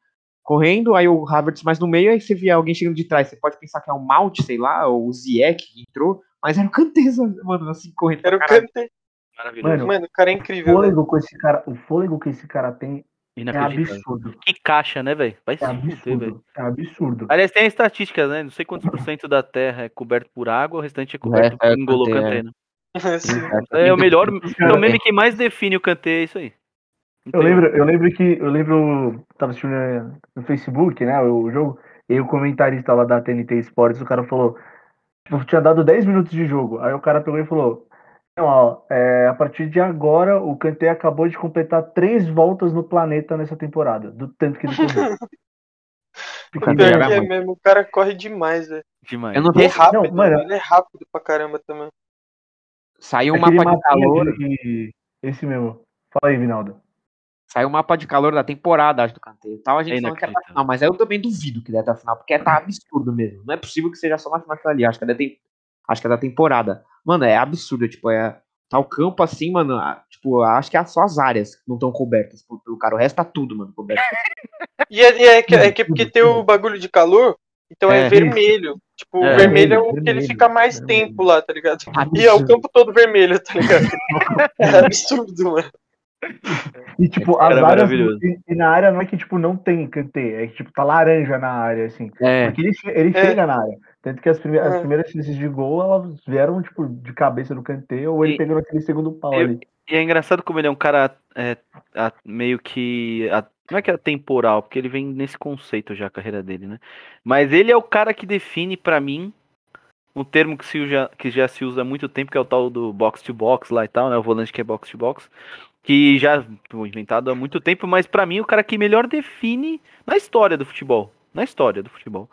correndo, aí o Havertz mais no meio, aí você via alguém chegando de trás. Você pode pensar que é o Malt, sei lá, ou o Ziyech que entrou, mas era o Kanté, mano, assim, correndo. Era o. Kanté. Maravilhoso. Mano, Mano, o cara é O incrível, velho. fôlego com esse cara, o fôlego que esse cara tem é absurdo. Que caixa, né, velho? Vai É velho. absurdo. É absurdo. Aliás, tem a estatística, né? Não sei quantos por cento da Terra é coberto por água, o restante é coberto É, é, por Kanté, né? Sim. É o melhor, é o meme que mais define o Kanté, é isso aí. Eu lembro, eu lembro que eu lembro, tava assistindo né, no Facebook, né, o jogo, e o comentarista lá da TNT Sports, o cara falou, tipo, tinha dado 10 minutos de jogo, aí o cara pegou e falou, ó, é, a partir de agora o Kanté acabou de completar três voltas no planeta nessa temporada, do tanto que ele correu. O Kanté é mesmo, o cara corre demais, velho. Demais. Eu não Ele é rápido, Não, mano. ele é rápido pra caramba também. saiu um mapa de calor, de- esse mesmo. Fala aí, Vinaldo. saiu um mapa de calor da temporada, acho, do Kanté. Tal, a gente falando que é pra inacreditável. final, mas aí eu também duvido que dê até a final, porque tá absurdo mesmo. Não é possível que seja só na final ali, acho que da, tem- acho que é da temporada. Mano, é absurdo, tipo, é... Tá o campo assim, mano, tipo, acho que é só as áreas que não estão cobertas pelo cara, o resto tá tudo, mano, coberto. E é, é que, é que porque tem o bagulho de calor, então é, É, vermelho. Tipo, É, o vermelho é o vermelho, que ele fica mais tempo lá, tá ligado? E é o campo todo vermelho, tá ligado? É absurdo, mano. E, tipo, as áreas. maravilhoso. E, e na área não é que, tipo, não tem Kanté, é que, tipo, tá laranja na área, assim. É, Porque ele, ele É. chega na área. Tanto que as, prime as É. primeiras chances de gol, elas vieram, tipo, de cabeça do Kanté, ou ele E- pegou aquele segundo pau Eu- ali. E é engraçado como ele é um cara é, a- meio que. a- não é que é temporal, porque ele vem nesse conceito já a carreira dele, né? Mas ele é o cara que define pra mim um termo que, se usa, que já se usa há muito tempo, que é o tal do box to box lá e tal, né? O volante que é box to box. Que já foi inventado há muito tempo, mas pra mim o cara que melhor define na história do futebol. Na história do futebol.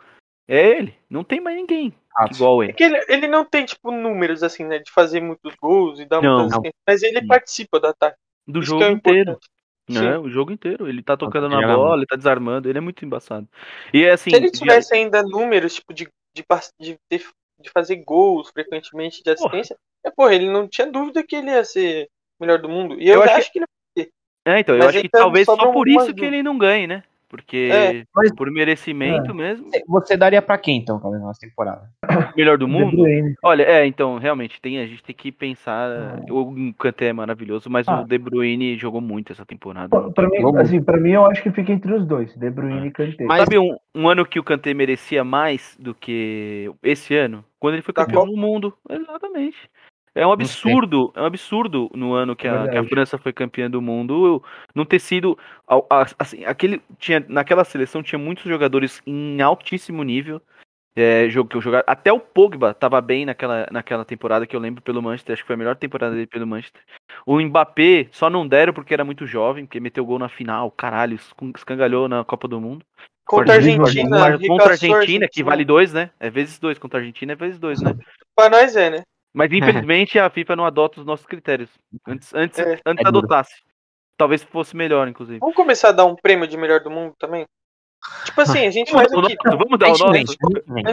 É ele. Não tem mais ninguém igual É ele. que ele, ele não tem, tipo, números, assim, né? De fazer muitos gols e dar Não. muitas assistências, Mas ele Sim. participa do ataque. Do Isso jogo é o inteiro. Né? O jogo inteiro. Ele tá tocando na bola, ele tá desarmando, ele é muito embaçado. E é assim. Se ele tivesse ainda números, tipo, de, de, de, de fazer gols frequentemente de assistência, é, porra, ele não tinha dúvida que ele ia ser melhor do mundo. E eu, Eu acho acho que ele É, então, eu Mas acho que então talvez só por isso que ele não ganhe, né? Porque É. Mas- por merecimento mesmo, Você daria pra quem, então, talvez, nessa temporada? melhor do De mundo. Bruyne. Olha, é, então, realmente, tem, a gente tem que pensar. O Kanté é maravilhoso, mas Ah. o De Bruyne jogou muito essa temporada. Pra, pra mim, assim, pra mim, eu acho que fica entre os dois, De Bruyne e Kanté. Mas- Sabe um, um ano que o Kanté merecia mais do que esse ano? Quando ele foi Da campeão do mundo. Exatamente. É um absurdo, é um absurdo no ano que a, que a. França foi campeã do mundo não ter sido assim, aquele tinha naquela seleção tinha muitos jogadores em altíssimo nível. É, jogo que eu jogava, até o Pogba tava bem naquela, naquela temporada que eu lembro pelo Manchester, acho que foi a melhor temporada dele pelo Manchester. O Mbappé só não deram porque era muito jovem, porque meteu gol na final, caralho, escan- escangalhou na Copa do Mundo. contra a Argentina, contra a Argentina, que vale dois, né? É vezes dois, contra a Argentina é vezes dois, né? Pra nós é, né? Mas infelizmente a FIFA não adota os nossos critérios. Antes, antes, É. antes É duro. adotasse. Talvez fosse melhor, inclusive. Vamos começar a dar um prêmio de melhor do mundo também? Tipo assim, a gente faz Vamos, aqui. dar o nosso, vamos dar o nosso. A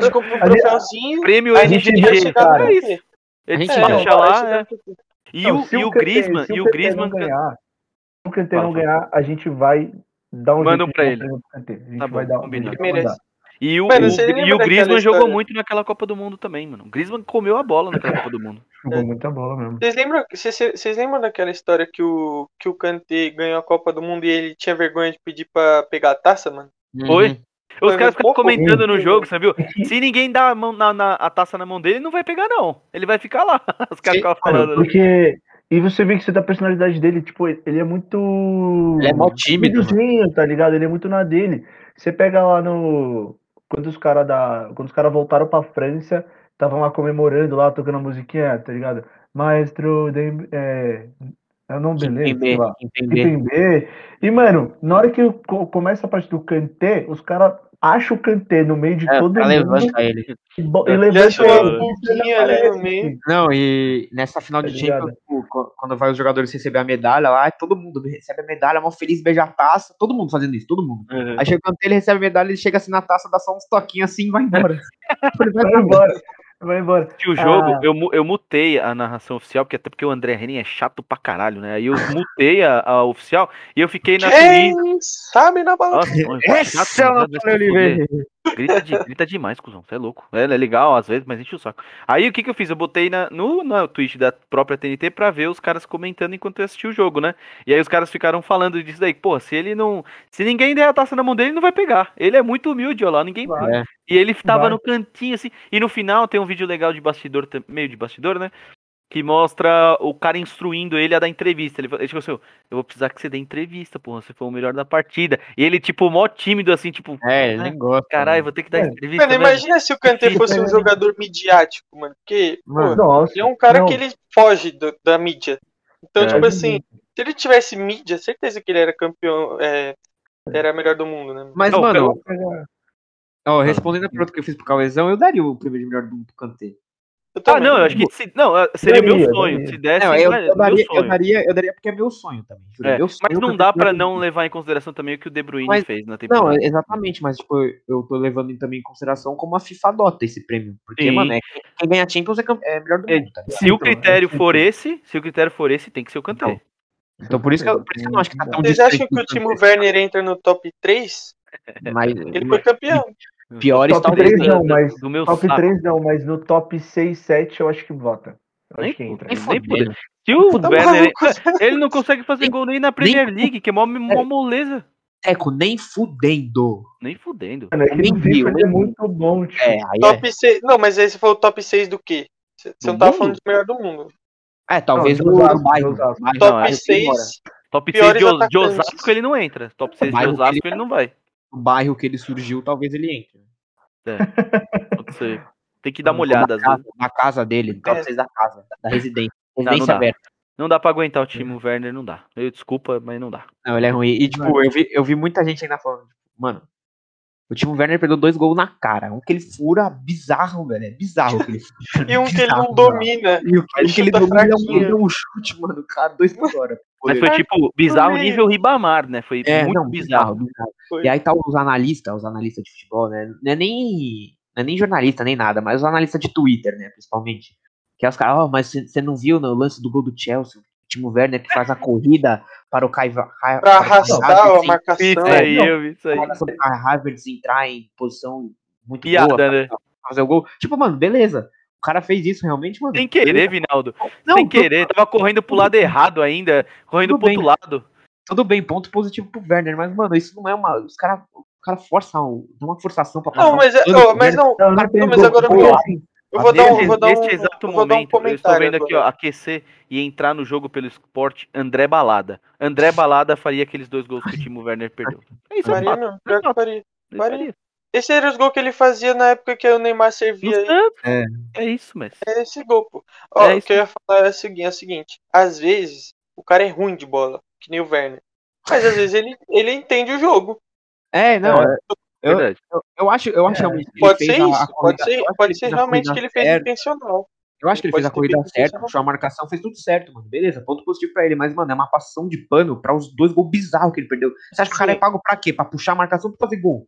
gente compra um troféuzinho, Prêmio a gente vai chegar É. Ele A gente deixa vai lá. é. Não, E, o, e o Griezmann, se e o Griezmann. não ganhar, se o Kanté não ganhar, a gente vai dar um Manda jeito um pra ele. A gente Tá vai dar gente Ele merece. E o, Mano, o- e o Griezmann jogou história? muito naquela Copa do Mundo também, mano. O Griezmann comeu a bola naquela Copa do Mundo. Jogou muita bola mesmo. Vocês lembram, vocês, vocês lembram daquela história que o, que o Kanté ganhou a Copa do Mundo e ele tinha vergonha de pedir pra pegar a taça, mano? Foi? Uhum. Os Foi caras um ficam comentando no jogo, você viu? Se ninguém dá a, mão na, na- a taça na mão dele, ele não vai pegar, não. Ele vai ficar lá. Os caras Mano, falando. porque. E você vê que você da personalidade dele, tipo, ele é muito. Ele é mó tímido, tá ligado? Ele é muito na dele. Você pega lá no. Quando os caras da. Quando os caras voltaram pra França, estavam lá comemorando, lá, tocando a musiquinha, tá ligado? Maestro Dem... é... é o nome beleza, sei lá. Entender. Entender. E, mano, na hora que co- começa a parte do Kanté, os caras acha o Kanté no meio de É, todo mundo levanta ele. e, e Ele levanta ele. ali no meio. Não, e nessa final Tá de? Champions, qu- quando vai os jogadores receber a medalha lá, todo mundo recebe a medalha, mó feliz, beija a taça, todo mundo fazendo isso, todo mundo. Uhum. Aí chega o Kanté, ele recebe a medalha, ele chega assim na taça, dá só uns toquinhos assim e vai embora. ele vai Vai embora. Vai embora. Que o jogo, Ah. eu, eu mutei a narração oficial, porque até porque o André Henning é chato pra caralho, né? Aí eu mutei a, a oficial e eu fiquei na Twitch. Quem sabe na bola? Nossa, mano, Essa chato, é o Natália Oliveira. Grita, de- grita demais, cuzão. Você é louco. É, é legal às vezes, mas enche o saco. Aí o que, que eu fiz? Eu botei na, no, na Twitch da própria TNT pra ver os caras comentando enquanto eu assistia o jogo, né? E aí os caras ficaram falando disso daí. Pô, se ele não. Se ninguém der a taça na mão dele, ele não vai pegar. Ele é muito humilde, ó lá. Ninguém. Vai. E ele tava Vai. no cantinho, assim. E no final tem um vídeo legal de bastidor, meio de bastidor, né? Que mostra o cara instruindo ele a dar entrevista. Ele, fa- ele tipo assim, eu vou precisar que você dê entrevista, porra. Você foi o melhor da partida. E ele, tipo, mó tímido, assim, tipo, É, ele nem gosta. caralho, vou ter que dar É. entrevista. Mano, mesmo." imagina se o Kanté fosse um jogador midiático, mano. Porque, pô, Mano, Nossa. ele é um cara não. que ele foge do- da mídia. Então, É. tipo assim, se ele tivesse mídia, certeza que ele era campeão, é, era melhor do mundo, né? Mas, Não, mano, ó, respondendo a pergunta que eu fiz pro Cauezão, eu daria o prêmio de melhor do mundo pro Kanté. Eu Ah, não, eu acho que se, não, é, seria o meu Daria, sonho. daria. Se desse, Não, eu, eu, daria, eu, daria, eu daria porque é meu sonho também. juro, É, meu mas sonho não Kanté dá pra do não levar em consideração também o que o De Bruyne Mas- fez na Não, temporada. é- exatamente, mas tipo, eu tô levando também em consideração como a FIFA adota esse prêmio. Porque, Sim. mano, é, quem ganha Champions é, é melhor do É, mundo, tá? Se o Então, critério é for tipo- esse, se o critério for esse, tem que ser o Kanté. Então, Então por isso que eu, por isso que eu não acho que tá tão Vocês acham que o Timo Werner entra no top 3? Mas Ele foi campeão. Piores Top talvez. 3 nem- não, mas do meu top saco. 3 não, mas no top 6, 7 eu acho que vota. Eu Nem acho que entra. Nem Nem fodendo. Se o Tá Werner, ele não consegue fazer gol nem na Premier League, que é mó, mó moleza. Teco, nem fudendo. Nem fudendo. Mano, é nem no vi, FIFA eu ele é nem muito bom, tio. É, aí é. Top 6. Não, mas esse foi o top 6 do quê? Você Do não tava mundo? falando de melhor do mundo. É, talvez Não, do. Mas Top não, aí eu fui 6. embora. Top 6 Piores de, de. Osasco ele não entra. Top 6 de Osasco ele não vai. O bairro que ele surgiu, talvez ele entre. Pode ser. Tem que dar uma Na olhada. às casa, na casa dele, É. 6 da casa, da residência. não Residência dá. aberta. Não dá pra aguentar o time Werner, não dá. Eu desculpa, mas não dá. Não, ele é ruim. E, tipo, eu vi, eu vi muita gente ainda falando, tipo, mano, o time Werner perdeu dois gols na cara. Um que ele fura bizarro, velho. É bizarro que ele fura. E um que ele Bizarro, não domina. E o que, Ele que ele domina é um, um chute, mano, cara, dois por hora. Mas foi tipo bizarro nível Ribamar, né? Foi É, muito não, bizarro. bizarro. Foi. E aí tá os analistas, os analistas de futebol, né? Não é nem, não é nem jornalista, nem nada, mas os analistas de Twitter, né, principalmente. Que é os caras, ó, mas você não viu no lance do gol do Chelsea? O Timo Werner que faz a corrida para o Kai Pra arrastar a marcação. Isso aí, não. eu vi isso aí. Kai Havertz entrar em posição muito Piada, boa né? fazer o gol. Tipo, mano, beleza. O cara fez isso realmente, mano. Sem querer, Vinaldo. Não, Sem querer. Tava correndo pro lado errado ainda. Correndo Tudo pro bem. outro lado. Tudo bem, ponto positivo pro Werner, mas, mano, isso não é uma. Os caras o cara força, um- dá uma forçação pra Não, mas, é, pro mas Werner. não. Não, não Não, mas agora não. Eu vou dar um, vou dar um, exato eu dar um momento, eu estou vendo aqui, ó, aquecer e entrar no jogo pelo esporte André Balada. André Balada faria aqueles dois gols que o Timo Werner perdeu. É isso, é Faria não, pior que faria. Faria. Esse era os gols que ele fazia na época que o Neymar servia. É. É isso, Messi. É esse gol, pô. Ó, É o que eu ia falar é o seguinte, é o seguinte. Às vezes, o cara é ruim de bola, que nem o Werner. Mas às vezes ele, ele entende o jogo. É, não, É. Eu- Verdade. eu, eu acho, eu acho É. realmente que Pode ele ser fez a- isso, a pode corrida- ser, pode ele ser realmente corrida que ele fez certa. intencional. Eu acho que ele Pode fez a corrida certa, puxou a marcação, fez tudo certo, mano. Beleza, ponto positivo pra ele. Mas, mano, é uma passação de pano pra os dois gols bizarros que ele perdeu. Você acha que o cara é pago pra quê? Pra puxar a marcação ou pra fazer gol?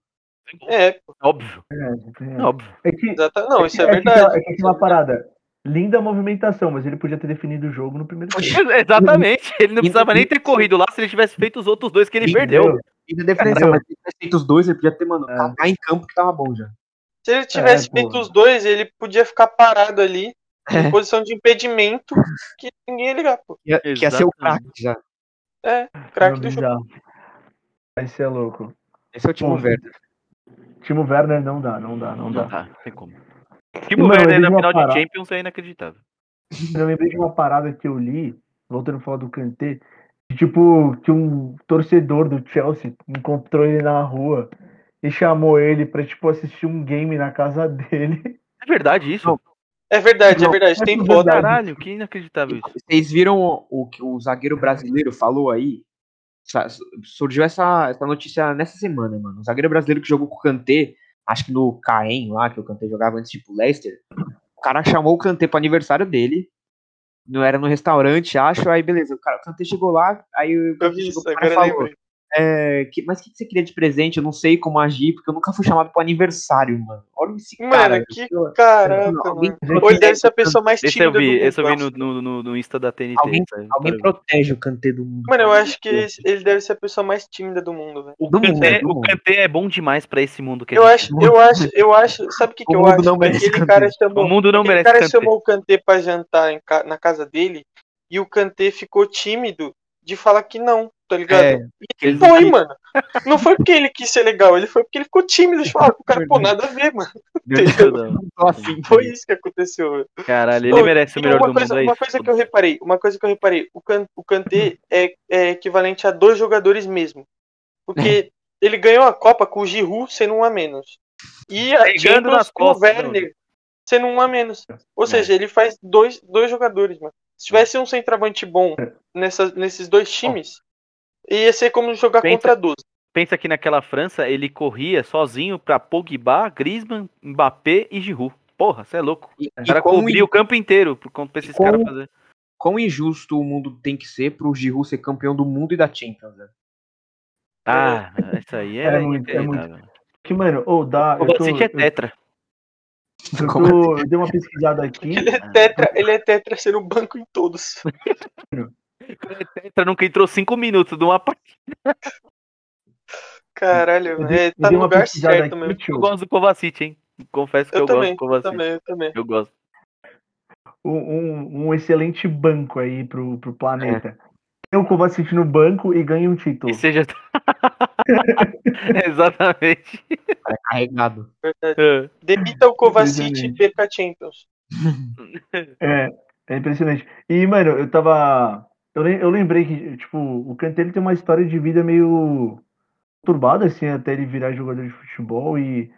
É, Óbvio. É, Óbvio. é que, exata, não, isso é que- verdade. É que tem uma parada. Linda movimentação, mas ele podia ter definido o jogo no primeiro tempo. Exatamente. Ele não precisava nem ter corrido lá se ele tivesse feito os outros dois que ele Entendeu? perdeu. E da defesa, Entendeu? mas se ele tivesse feito os dois, ele podia ter, mano, É. cagar em campo que tava bom já. Se ele tivesse É, pô. feito os dois, ele podia ficar parado ali, É. em posição de impedimento, que ninguém ia ligar, pô. Ia, que ia ser o craque já. É, craque do jogo. Vai ser louco. Esse é o Timo Werner. Timo Werner não dá, não dá, não Não dá. dá, tem como. Timo mano, Werner na final de parada. Champions é inacreditável. Eu lembrei de uma parada que eu li, voltando a falar do Kanté, de, tipo, que um torcedor do Chelsea encontrou ele na rua e chamou ele pra, tipo, assistir um game na casa dele. É verdade isso? Não. É verdade, é Não, verdade. é Tem tudo foto. verdade. Caralho, que inacreditável isso. Vocês viram o, o que o zagueiro brasileiro falou aí? surgiu essa, essa notícia nessa semana, mano. O zagueiro brasileiro que jogou com o Kanté, acho que no Caen lá, que o Kanté jogava antes pro Leicester, o cara chamou o Kanté pro aniversário dele, não era no restaurante, acho, aí beleza, o, cara, o Kanté chegou lá, aí o Eu Kanté chegou isso, pro cara falou, lembrei. É, que- mas o que, que você queria de presente? Eu não sei como agir, porque eu nunca fui chamado pro aniversário, mano. Olha esse Mano, cara. que eu- caraca, alguém mano. ele deve ser a pessoa mais Esse eu tímida do vi, mundo. esse eu vi no, no, no, no Insta da TNT. Alguém, alguém protege o Kanté do mundo. Mano, eu acho que ele deve ser a pessoa mais tímida do mundo, velho. O mundo, mundo. Kanté é bom demais pra esse mundo que a Eu gente acho, eu acho, eu acho. Sabe o que, que O eu mundo acho? não merece Aquele cara chamou, O mundo não merece cara chamou o Kanté pra jantar ca- na casa dele e o Kanté ficou tímido de falar que não, tá ligado? É, e ele foi, mano. Não foi porque ele quis ser legal, ele foi porque ele ficou tímido de falar pro cara, pô, nada a ver, mano. Afim. Foi isso que aconteceu, velho. Caralho, ele Ô, merece o melhor uma do coisa, mundo aí. Uma coisa que eu reparei, uma coisa que eu reparei, o, Kan, o Kanté é, é equivalente a dois jogadores mesmo. Porque ele ganhou a Copa com o Giroud sendo um a menos. E a Champions com o Werner sendo um a menos. Ou É. seja, ele faz dois, dois jogadores, mano. Se tivesse um centroavante bom nessa, nesses dois times, ia ser como jogar Pensa- contra 12. Pensa que naquela França ele corria sozinho pra Pogba, Griezmann, Mbappé e Giroud. Porra, você é louco. E, O cara cobria o campo inteiro por conta pra esses quão- caras fazer. quão injusto o mundo tem que ser pro Giroud ser campeão do mundo e da Champions, né? Ah, isso aí é, É muito, é muito. Que, mano, ou dá. O Eu, tô, é tetra. eu Como tô- eu dei uma pesquisada aqui. Ele é tetra, ele é tetra sendo banco em todos. Cara é tetra nunca entrou cinco minutos de uma partida. Caralho, Eu dei, É, eu tá dei no uma lugar pesquisada certo aqui, mesmo. tio. Eu gosto do Kovacic, hein? Confesso que eu, Eu gosto também, do Kovacic. também, eu também. Eu gosto. Um, um, um excelente banco aí pro, pro planeta. O Kovacic no banco e ganha um título. E seja. Exatamente. É carregado. É. Demita o Kovacic e perca a Champions. É, é impressionante. E, mano, eu tava. Eu, eu lembrei que, tipo, o Kanté ele tem uma história de vida meio turbada, assim, até ele virar jogador de futebol e.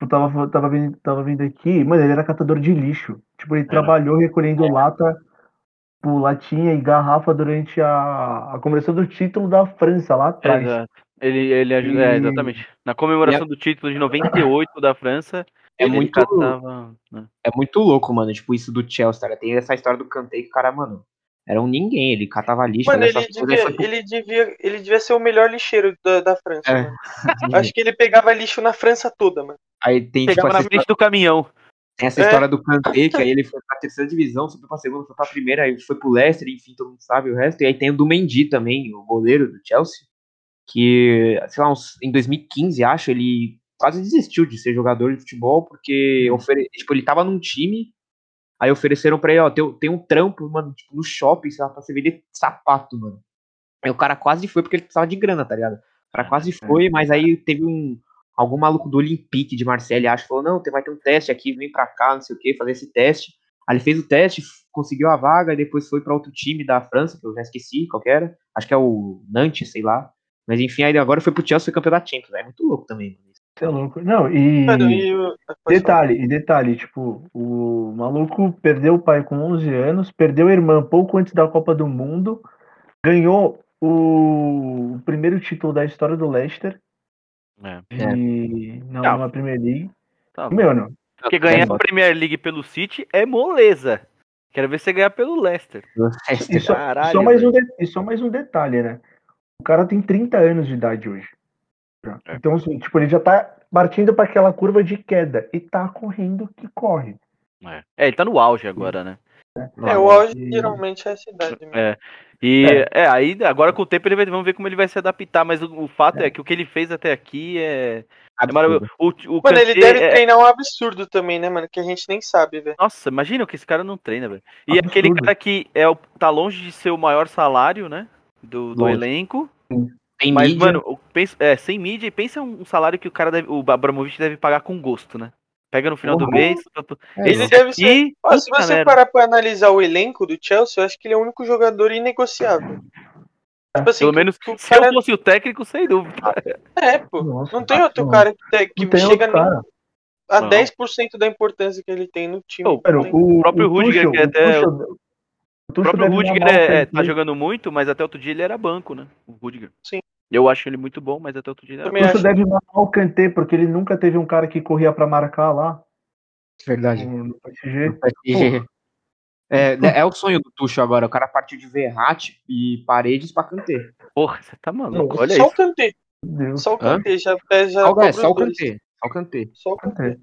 Eu tava, tava, vendo, tava vendo aqui, mano, ele era catador de lixo. Tipo, ele Era. trabalhou recolhendo lata, tipo, latinha e garrafa durante a, a conversão do título da França lá atrás. Exato. Ele, ele ajuda. É, E- exatamente. Na comemoração do título de 98 da França, É ele muito- catava. né? É muito louco, mano. Tipo, isso do Chelsea, cara. Tem essa história do Kanté que o cara, mano, era um ninguém. Ele catava lixo, Mano, fazia ele coisas, devia, ele, devia, ele devia ser o melhor lixeiro da, da França, É. mano. Acho que ele pegava lixo na França toda, mano. Aí tem, tipo, Pegava essa na frente do caminhão. Tem essa É. história do Kanté, que aí ele foi pra terceira divisão, subiu pra segunda, foi pra primeira, aí foi pro Leicester, enfim, todo mundo sabe o resto. E aí tem o do Mendy também, o goleiro do Chelsea, que, sei lá, uns- em 2015, acho, ele quase desistiu de ser jogador de futebol, porque ofere... tipo, ele tava num time, aí ofereceram pra ele, ó, tem, tem um trampo, mano, tipo, no shopping, sei lá, pra você vender sapato, mano. Aí o cara quase foi porque ele precisava de grana, tá ligado? O cara quase foi, mas aí teve um algum maluco do Olympique de Marseille, acho, falou, não, tem- vai ter um teste aqui, vem pra cá, não sei o que, fazer esse teste. Aí ele fez o teste, conseguiu a vaga, e depois foi pra outro time da França, que eu já esqueci qual que era, acho que é o Nantes, sei lá. Mas enfim, aí agora foi pro Chelsea, foi campeão da Champions, é muito louco também. é louco. Não, e. Mano, e. Detalhe, e detalhe, tipo, o maluco perdeu o pai com 11 anos, perdeu a irmã pouco antes da Copa do Mundo, ganhou o, o primeiro título da história do Leicester É. de, na, Tá. numa Premier League. Tá, Meu, não. Porque ganhar É, a Premier League pelo City é moleza. Quero ver você ganhar pelo Leicester. E só, Caralho, só mais um de- e só mais um detalhe, né? O cara tem 30 anos de idade hoje. É. Então, assim, tipo, ele já tá partindo para aquela curva de queda e tá correndo que corre. É. É, ele tá no auge agora, né? É, o auge E- geralmente é a cidade mesmo. É. E é. aí agora com o tempo ele vai, vamos ver como ele vai se adaptar, mas o, o fato é. que o que ele fez até aqui é, é maravilhoso. O, o Mano, ele deve é- treinar um absurdo também, né, mano? Que a gente nem sabe, velho. Nossa, imagina que esse cara não treina, velho. E Absurdo. aquele cara que é o, tá longe de ser o maior salário, né? Do, do elenco. Tem Mas, mídia, mano, o- pensa, é, sem mídia, e pensa um salário que o cara deve. O Abramovich deve pagar com gosto, né? Pega no final do Porra. mês. é, Ele não. deve ser. E. Ó, se você merda. parar pra analisar o elenco do Chelsea, eu acho que ele é o único jogador inegociável. Tipo assim, Pelo menos, que o se cara- eu fosse o técnico, sem dúvida. É, pô. Nossa, Não tem outro não. cara que, que chega outro cara. a Não. 10% da importância que ele tem no time. Ô, Mano, Tem- o, próprio o Rudiger, Tuchel- que até- o Tuchel- O próprio Rudiger o é- é- tá jogando muito, mas até outro dia ele era banco, né? O Rudiger. Sim. Eu acho ele muito bom, mas até outro dia Também acho. deve mamar o Kanté, porque ele nunca teve um cara que corria pra marcar lá Verdade. no, no PSG. PSG. É, é o sonho do Tuchel agora. O cara partiu de Verratti e paredes pra Kanté. Porra, você tá maluco. Não, Olha Só o isso. Kanté. Meu Deus. Só o Hã? Kanté. Já, já, já Só, é, só o. Kanté. Só o Kanté. Só o Kanté.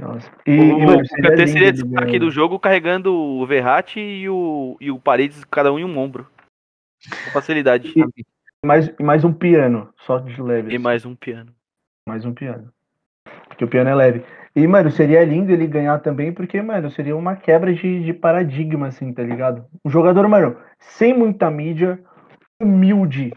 Nossa. E, O, e, mano, o seria Kanté seria destaque do jogo carregando o Verratti e o, e o Paredes, cada um em um ombro. Com facilidade. Mais, e mais um piano, só de leve. E mais um piano. Mais um piano. Porque o piano é leve. E, mano, seria lindo ele ganhar também, porque, mano, seria uma quebra de, de paradigma, assim, tá ligado? Um jogador, mano, sem muita mídia, humilde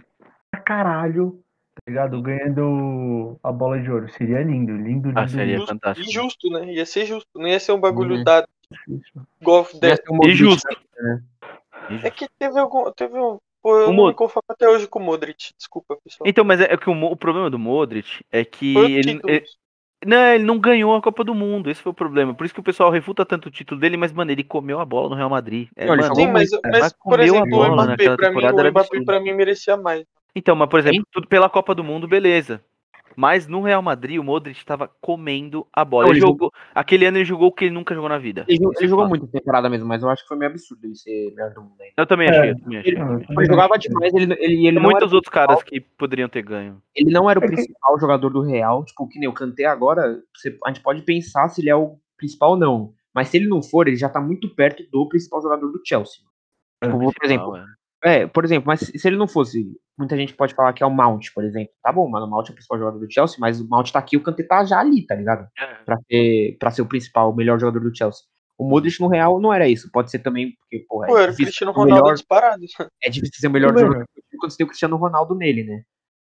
pra caralho, tá ligado? Ganhando a bola de ouro. Seria lindo, lindo, lindo. Ah, seria lindo. fantástico. E justo, né? Ia ser justo. Não ia ser um bagulho Uhum. dado. Golf Ia ser Modric, justo. né? É que teve algum. Teve um. Pô, eu O não Mod- me conformo até hoje com o Modric. Desculpa, pessoal. Então, mas é, é que o, o problema do Modric é que ele, ele- não, ele não ganhou a Copa do Mundo. Esse foi o problema. Por isso que o pessoal refuta tanto o título dele, mas, mano, ele comeu a bola no Real Madrid. É, Não, mano, Sim, mas, mas mas por exemplo, o Mbappé, pra mim, o Mbappé pra mim merecia mais. Então, mas por exemplo, Hein? tudo pela Copa do Mundo, beleza. Mas no Real Madrid, o Modric tava comendo a bola. Não, ele ele jogou, aquele ano ele jogou o que ele nunca jogou na vida. Ele, jogou- ele é jogou muito na temporada mesmo, mas eu acho que foi meio absurdo ele ser melhor do mundo ainda. Eu também É. achei, eu também achei. Ele- eu. Ele jogava demais, ele, ele, ele, muitos era, outros caras que poderiam ter ganho. ele não era o É principal jogador do Real. Tipo, que nem o Kanté agora, você- a gente pode pensar se ele é o principal ou não. Mas se ele não for, ele já tá muito perto do principal jogador do Chelsea. Tipo, por exemplo, é. É, por exemplo, mas se ele não fosse, muita gente pode falar que é o Mount, por exemplo. Tá bom, mano, o Mount é o principal jogador do Chelsea, mas o Mount tá aqui, o Kanté tá já ali, tá ligado? É. Pra ser, pra ser o principal, o melhor jogador do Chelsea. O Modric no Real não era isso, pode ser também, porque, porra, Pô, é, era o Cristiano Ronaldo melhor, disparado. é difícil ser o melhor jogador quando você tem o Cristiano Ronaldo nele, né?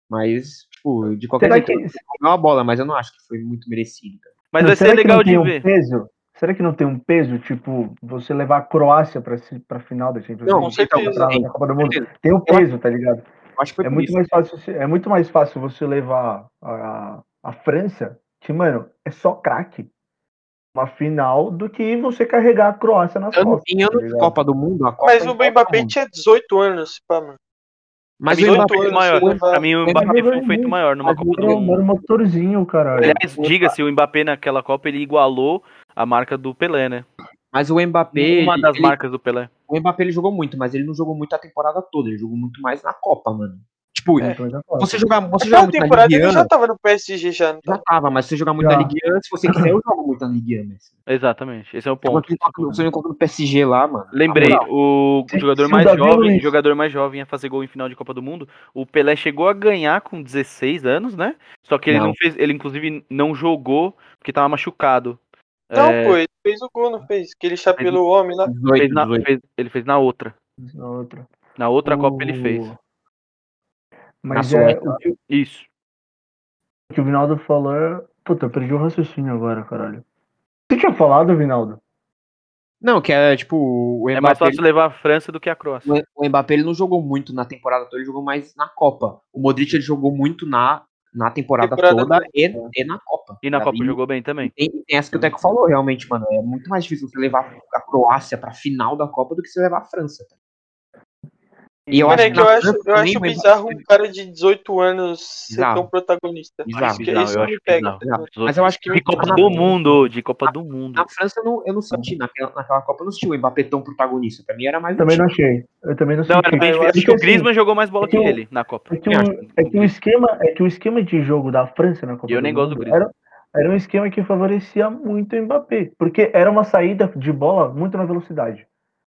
Mas, tipo, de qualquer Será jeito, que, ele comeu a bola, mas eu não acho que foi muito merecido. cara. Mas vai será ser legal não de um ver. Peso? Será que não tem um peso, tipo, você levar a Croácia pra, se- pra final da Champions Não, com certeza. Pra- Copa do Mundo? certeza. Tem um peso, tá ligado? Acho que foi É muito isso. mais fácil, você- é muito mais fácil você levar a, a França, que, mano, é só craque, uma final, do que você carregar a Croácia Ano- costas. em ano tá de? Copa do Mundo, a Copa Mas é o Copa Mbappé tinha 18 anos, pá, mano. Mas o 18 Mbappé anos, maior. Pra mim, o Mbappé foi um feito maior numa mas Copa do Mundo. um- era um motorzinho, caralho. Aliás, diga-se, o Mbappé naquela Copa ele igualou a marca do Pelé, né? Mas o Mbappé. Uma das ele- marcas do Pelé. O Mbappé ele jogou muito, mas ele não jogou muito a temporada toda. Ele jogou muito mais na Copa, mano. Tipo, É. Então, você jogar, você jogar muito na temporada Ligue ele 1, já tava no PSG já. não já tava, mas se você jogar muito Já. na Ligue 1, se você quiser, eu jogo muito na Ligue 1, Messi. Exatamente, esse é o ponto. você não coloca no PSG lá, mano. Lembrei, Na o Se- jogador se mais Davi jovem, Luiz- jogador mais jovem a fazer gol em final de Copa do Mundo, o Pelé chegou a ganhar com 16 anos, né? Só que ele Não. não, fez, ele inclusive não jogou porque tava machucado. Não, É, pô, ele fez o gol, não fez? Que ele chapelou o homem lá. 18, fez na- 18. fez- ele fez na outra. Na outra. Na outra O- Copa ele fez. Mas Na é, Suécia. o que, Isso. o que o Vinaldo falou é... Puta, eu perdi o raciocínio agora, caralho. Você tinha falado, Vinaldo? Não, que é tipo, o É mais Mbappé, fácil levar a França do que a Croácia. o Mbappé ele não jogou muito na temporada toda, ele jogou mais na Copa. O Modric ele jogou muito na, na temporada, Temporada toda e, e na Copa. E na tá Copa jogou bem também. Tem, tem essa que o Teco falou, realmente, mano. É muito mais difícil você levar a Croácia pra final da Copa do que você levar a França. tá? E eu acho é que eu acho, eu acho bizarro um cara de 18 anos ser Bizarro. tão protagonista. Bizarro, Isso que- bizarro, isso eu me acho pega. bizarro. Bizarro. Os Mas eu acho que De Copa do Mundo, de Copa do Mundo. Na França eu não, eu não senti, naquela, naquela Copa eu não senti o Mbappé tão protagonista. Pra mim era mais Também não achei. Eu também não Não, senti. era bem Eu difícil. acho Acho que o assim, Griezmann jogou mais bola é que que ele na Copa. É que, o, é, que o esquema, é que o esquema de jogo da França na Copa Eu do nem gosto do Mundo Griezmann. era, era um esquema que favorecia muito o Mbappé, porque era uma saída de bola muito na velocidade.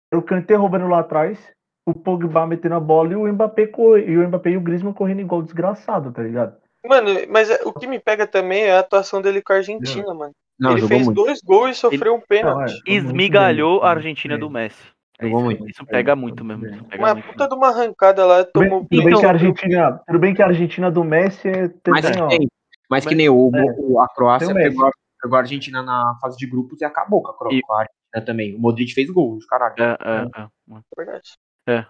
Era o Kanté roubando lá atrás, o Pogba metendo a bola e o Mbappé e o Mbappé e o Griezmann correndo igual desgraçado, tá ligado? Mano, mas é- o que me pega também é a atuação dele com a Argentina, mano. Não, ele fez muito. dois gols e sofreu um Não, é, pênalti. muito Esmigalhou bem, a Argentina muito do. Messi. É isso, muito. isso pega É, muito mesmo. pega Uma muito puta de uma arrancada lá, Tudo bem, tomou tudo bem Então- que a Argentina, tudo bem que a Argentina do Messi é Mas, tem, mas que nem o, É. o- a Croácia pegou, a- pegou a Argentina na fase de grupos e acabou com a, Cro- E- também. O Modric fez gols, caralho. É, é, é. É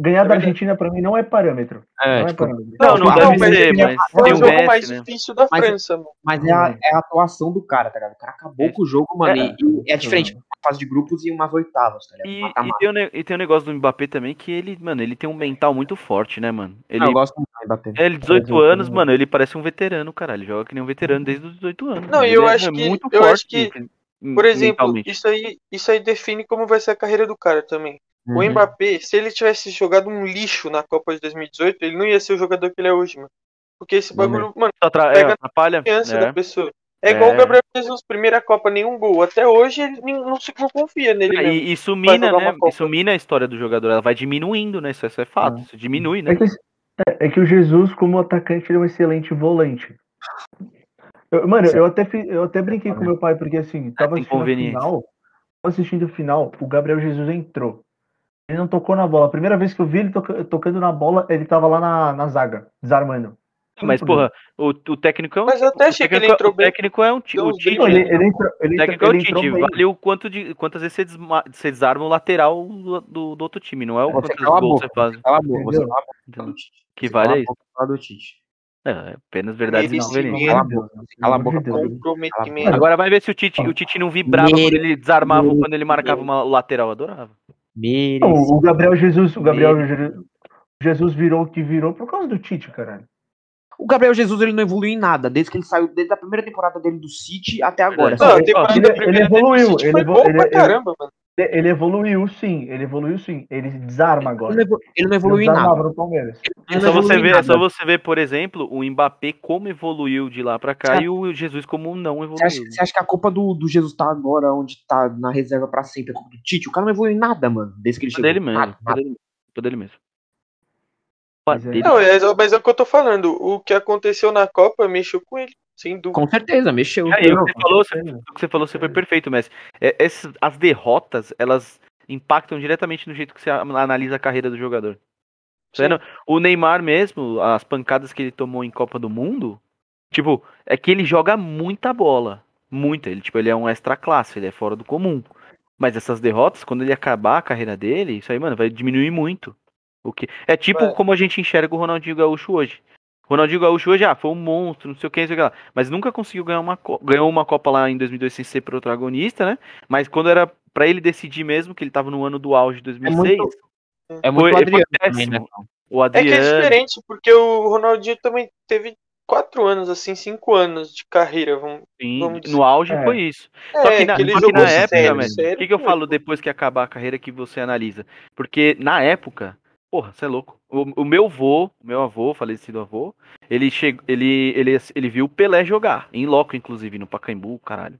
ganhar da verdade. Argentina pra mim não é parâmetro. É, não é tipo, parâmetro. Não, não Não, deve ser, mas Foi tem o jogo Messi, mais né? difícil da Mas- França, mano. Mas é a, é a atuação do cara, tá ligado? O cara acabou Isso. com o jogo, mano. É. E, e é diferente. fase de grupos e umas oitavas, tá ligado? E, e, Mata-mata. tem o ne- e tem o negócio do Mbappé também, que ele, mano, ele tem um mental muito forte, né, mano? Ele, Eu gosto muito do Mbappé. é, ele 18 18 anos, mano, ele parece um veterano, cara. Ele joga que nem um veterano desde os 18 anos. Não, mano. e eu Ele é- acho é que- muito eu forte, acho que, Por exemplo, isso aí, isso aí define como vai ser a carreira do cara também. O Uhum. Mbappé, se ele tivesse jogado um lixo na Copa de 2018, ele não ia ser o jogador que ele é hoje, mano. Porque esse Não bagulho, mano, Só atra- é, pega atrapalha. confiança é. da pessoa. É igual É. o Gabriel Jesus, primeira Copa, nenhum gol. Até hoje ele não se não confia nele mesmo. E isso mina, né? Isso mina a história do jogador. Ela vai diminuindo, né? Isso, isso é fato. Ah. Isso diminui, né? É que, é, é que o Jesus, como atacante, ele é um excelente volante. Eu- mano, eu até, eu até brinquei com meu pai, porque assim, tava tem assistindo final, tava assistindo a final, o Gabriel Jesus entrou. Ele não tocou na bola. A primeira vez que eu vi ele toca- tocando na bola, ele tava lá na, na zaga, desarmando. Mas, porra, o, o técnico é um. Mas eu até o achei que ele técnico- entrou O bem. técnico é um ti- Deu o Tite. Ele, ele entrou, ele O técnico é o Tite. bem. Vale o quanto de, quantas vezes você, desma- você desarma o lateral do, do, do outro time, não é o Você quantos cala a gols boca. você faz. Cala a boca, você cala a boca Entendeu? do Tite. Que vale é isso. do Tite. É, apenas verdades e. Cala a boca. Cala a boca. Comprometimento. Agora vai ver se o Tite, o Tite não vibrava quando ele desarmava, quando ele marcava uma lateral. Adorava. Não, o Gabriel Jesus, o Gabriel Je- Jesus virou o que virou por causa do Tite, caralho. O Gabriel Jesus ele não evoluiu em nada, desde que ele saiu, desde a primeira temporada dele do City até agora. Não, ele- ele- evoluiu, ele bom ele- pra ele- caramba, mano. Ele evoluiu sim, ele evoluiu sim. Ele desarma agora. evolu- ele não evoluiu em Ele nada. no Palmeiras. Ele É não só, evoluiu você ver, é nada. só você ver, por exemplo, o Mbappé como evoluiu de lá pra cá Certo. e o Jesus como não Você acha, evoluiu. você acha que a culpa do, do Jesus tá agora onde tá na reserva pra sempre? É culpa do Tite? O cara não evoluiu em nada, mano, desde que ele chegou. dele mesmo. Nada, nada. dele, dele mesmo. Mas é-. Não, é, mas é o que eu tô falando. O que aconteceu na Copa mexeu com ele, sem dúvida. Com certeza, mexeu. Aí, o Não, que você falou, você- o que você falou, você foi perfeito, Messi. É, esses- as derrotas, elas impactam diretamente no jeito que você analisa a carreira do jogador. Tá vendo? O Neymar mesmo, as pancadas que ele tomou em Copa do Mundo, tipo, é que ele joga muita bola. Muita. Ele, tipo, ele é um extra classe, ele é fora do comum. Mas essas derrotas, quando ele acabar a carreira dele, isso aí, mano, vai diminuir muito. O que é tipo Vai. como a gente enxerga o Ronaldinho Gaúcho hoje. O Ronaldinho Gaúcho hoje, ah, foi um monstro, não sei o que, não sei o que lá. Mas nunca conseguiu ganhar uma Copa. Ganhou uma Copa lá em 2002 sem ser protagonista, né? Mas quando era pra ele decidir mesmo, que ele tava no ano do auge de 2006, muito- É muito foi, ele foi Adriano também, né? O É que é Adriano, diferente, porque o Ronaldinho também teve quatro anos, assim, cinco anos de carreira. Vamos... sim, vamos dizer. no auge É. foi isso. Só que na, ele só que na época, sério, o que, que eu falo depois que acabar a carreira que você analisa? Porque na época, porra, você é louco. O, o meu avô, meu avô, falecido avô, ele, chegou, ele, ele, ele viu o Pelé jogar, em loco, inclusive, no Pacaembu, caralho.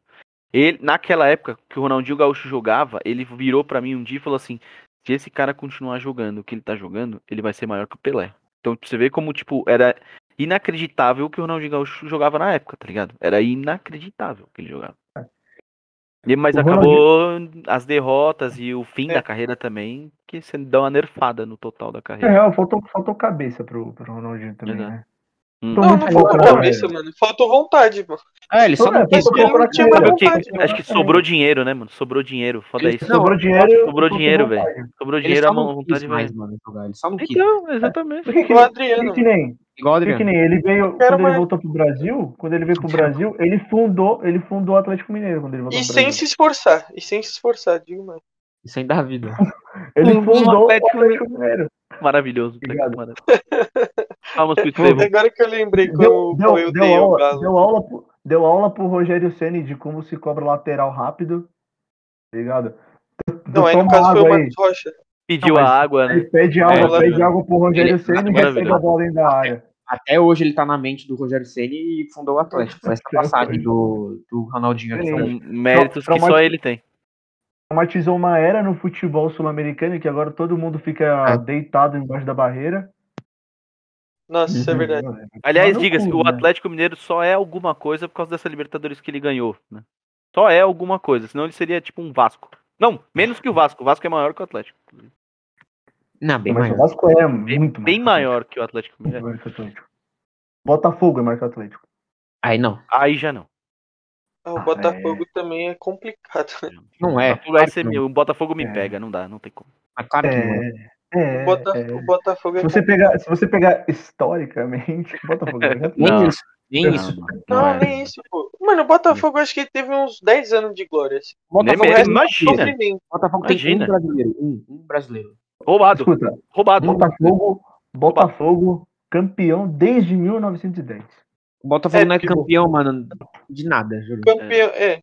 Ele, naquela época que o Ronaldinho Gaúcho jogava, ele virou pra mim um dia e falou assim: se esse cara continuar jogando o que ele tá jogando, ele vai ser maior que o Pelé. Então você vê como, tipo, era inacreditável o que o Ronaldinho Gaúcho jogava na época, tá ligado? Era inacreditável o que ele jogava. E- Mas O acabou as derrotas e o fim É. da carreira também, que você dá uma nerfada no total da É carreira. real, faltou, faltou cabeça pro, pro Ronaldinho também, Exato. né? Hum. Não, não mano. Faltou vontade, mano. É, ele só É, não quis. não que? vontade, Acho que sobrou dinheiro, né, mano? Sobrou dinheiro. Foda isso. Sobrou dinheiro. Sobrou dinheiro, vontade. Sobrou dinheiro, a não vontade quis mais, mano. Ele só não quis. Então, exatamente. O Adriano. Igual o por que Adriano. nem ele veio, quando ele voltou pro Brasil, quando ele veio pro Brasil, ele fundou, ele fundou o Atlético Mineiro quando ele voltou E pro sem Brasil. se esforçar. E sem se esforçar, digo mais. Isso aí dá vida. Ele fundou o Atlético Mineiro. Maravilhoso. Obrigado. que maravilha. Palmas pro Estevão. Agora que eu lembrei como Deu, deu, como eu deu, dei o aula, galo. deu, aula, pro- deu aula pro Rogério Ceni de como se cobra lateral rápido. Tá ligado? Não, aí no caso foi o. Marcos Rocha. Pediu Não, a água, Ele né? pede água, É, pede água pro Rogério ele- Ceni e recebe a bola dentro da área. Até hoje ele tá na mente do Rogério Ceni e fundou o Atlético. Foi essa passagem do, do Ronaldinho? São méritos que só ele tem. Traumatizou uma era no futebol sul-americano que agora todo mundo fica É. deitado embaixo da barreira. Nossa, isso é verdade. Aliás, Mas no diga-se, o né? Atlético Mineiro só é alguma coisa por causa dessa Libertadores que ele ganhou, né? Só é alguma coisa, senão ele seria tipo um Vasco. Não, menos que o Vasco. O Vasco é maior que o Atlético. Não, bem Mas maior. o Vasco é Bem, muito bem maior que o Atlético Mineiro. Botafogo é maior que o Atlético. Aí não. Aí já não. Ah, o Ah, Botafogo também é complicado. Não é. O você Claro o Botafogo me É. pega, não dá, não tem como. Mas claro que não é. É, o, Bota- é. o Botafogo é Se você pegar, se você pegar historicamente, Botafogo é o. Não. Nem isso. Nem Não, isso. Não, é. nem isso, pô. Mano, o Botafogo acho que teve uns 10 anos de glória. assim. Botafogo, Nem é- mesmo, imagina. Sofrimento. Botafogo tem Imagina. um brasileiro. Um, um brasileiro. Roubado, Escuta, roubado. Botafogo, Botafogo, campeão desde 1910. O Botafogo É, não é tipo- campeão, mano, de nada, juro. Campeão, é.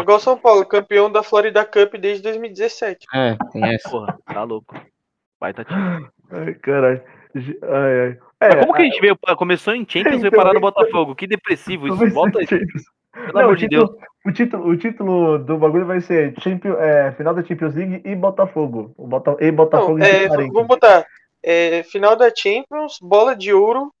Igual São Paulo, campeão da Florida Cup desde 2017. É, tem essa. Porra, tá louco. Vai tá time. Ai, caralho. Ai, ai. Mas É, como que a gente veio, começou em Champions e veio Então, parar no então- Botafogo? Que depressivo isso. Volta aí, Champions. pelo Não, amor o de Deus. título, o, título, o título do bagulho vai ser Champions, é, final da Champions League e Botafogo. O Bota, e Botafogo Não, é, vamos botar é, final da Champions, bola de ouro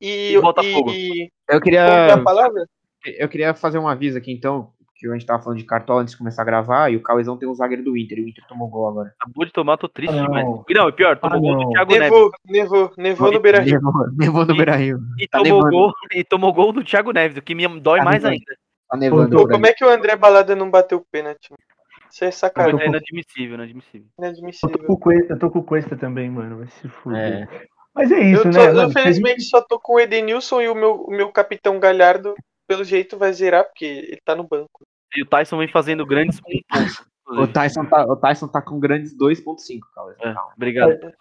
e. E Botafogo. e- Eu é queria, a palavra? eu queria fazer um aviso aqui, então, que a gente tava falando de cartola antes de começar a gravar, e o Cauezão tem um zagueiro do Inter, e o Inter tomou gol agora. Acabou de tomar, tô triste Ah, não. demais. Não, pior, tomou Ah, gol do. Thiago Neves. Nevou, nevou, nevou no Beira Rio. Levou, levou no Beira-Rio. E Tá tomou, gol, e tomou gol do Thiago Neves, o que me dói Tá mais nevando. ainda. Tá nevando. Pô, como é que o André Balada não bateu o pênalti? Isso é sacanagem, tô- inadmissível, inadmissível. Eu tô inadmissível. com o Cuesta, eu tô com o Cuesta também, mano. Vai se fuder. É. Mas é isso, eu, né? tô, mano? infelizmente, só tô com o Edenilson e o meu, o meu capitão Galhardo, pelo jeito, vai zerar, porque ele tá no banco. E o Tyson vem fazendo grandes um ponto. O Tyson tá, o Tyson tá com grandes 2.5, Cauezão. É, Calma, obrigado.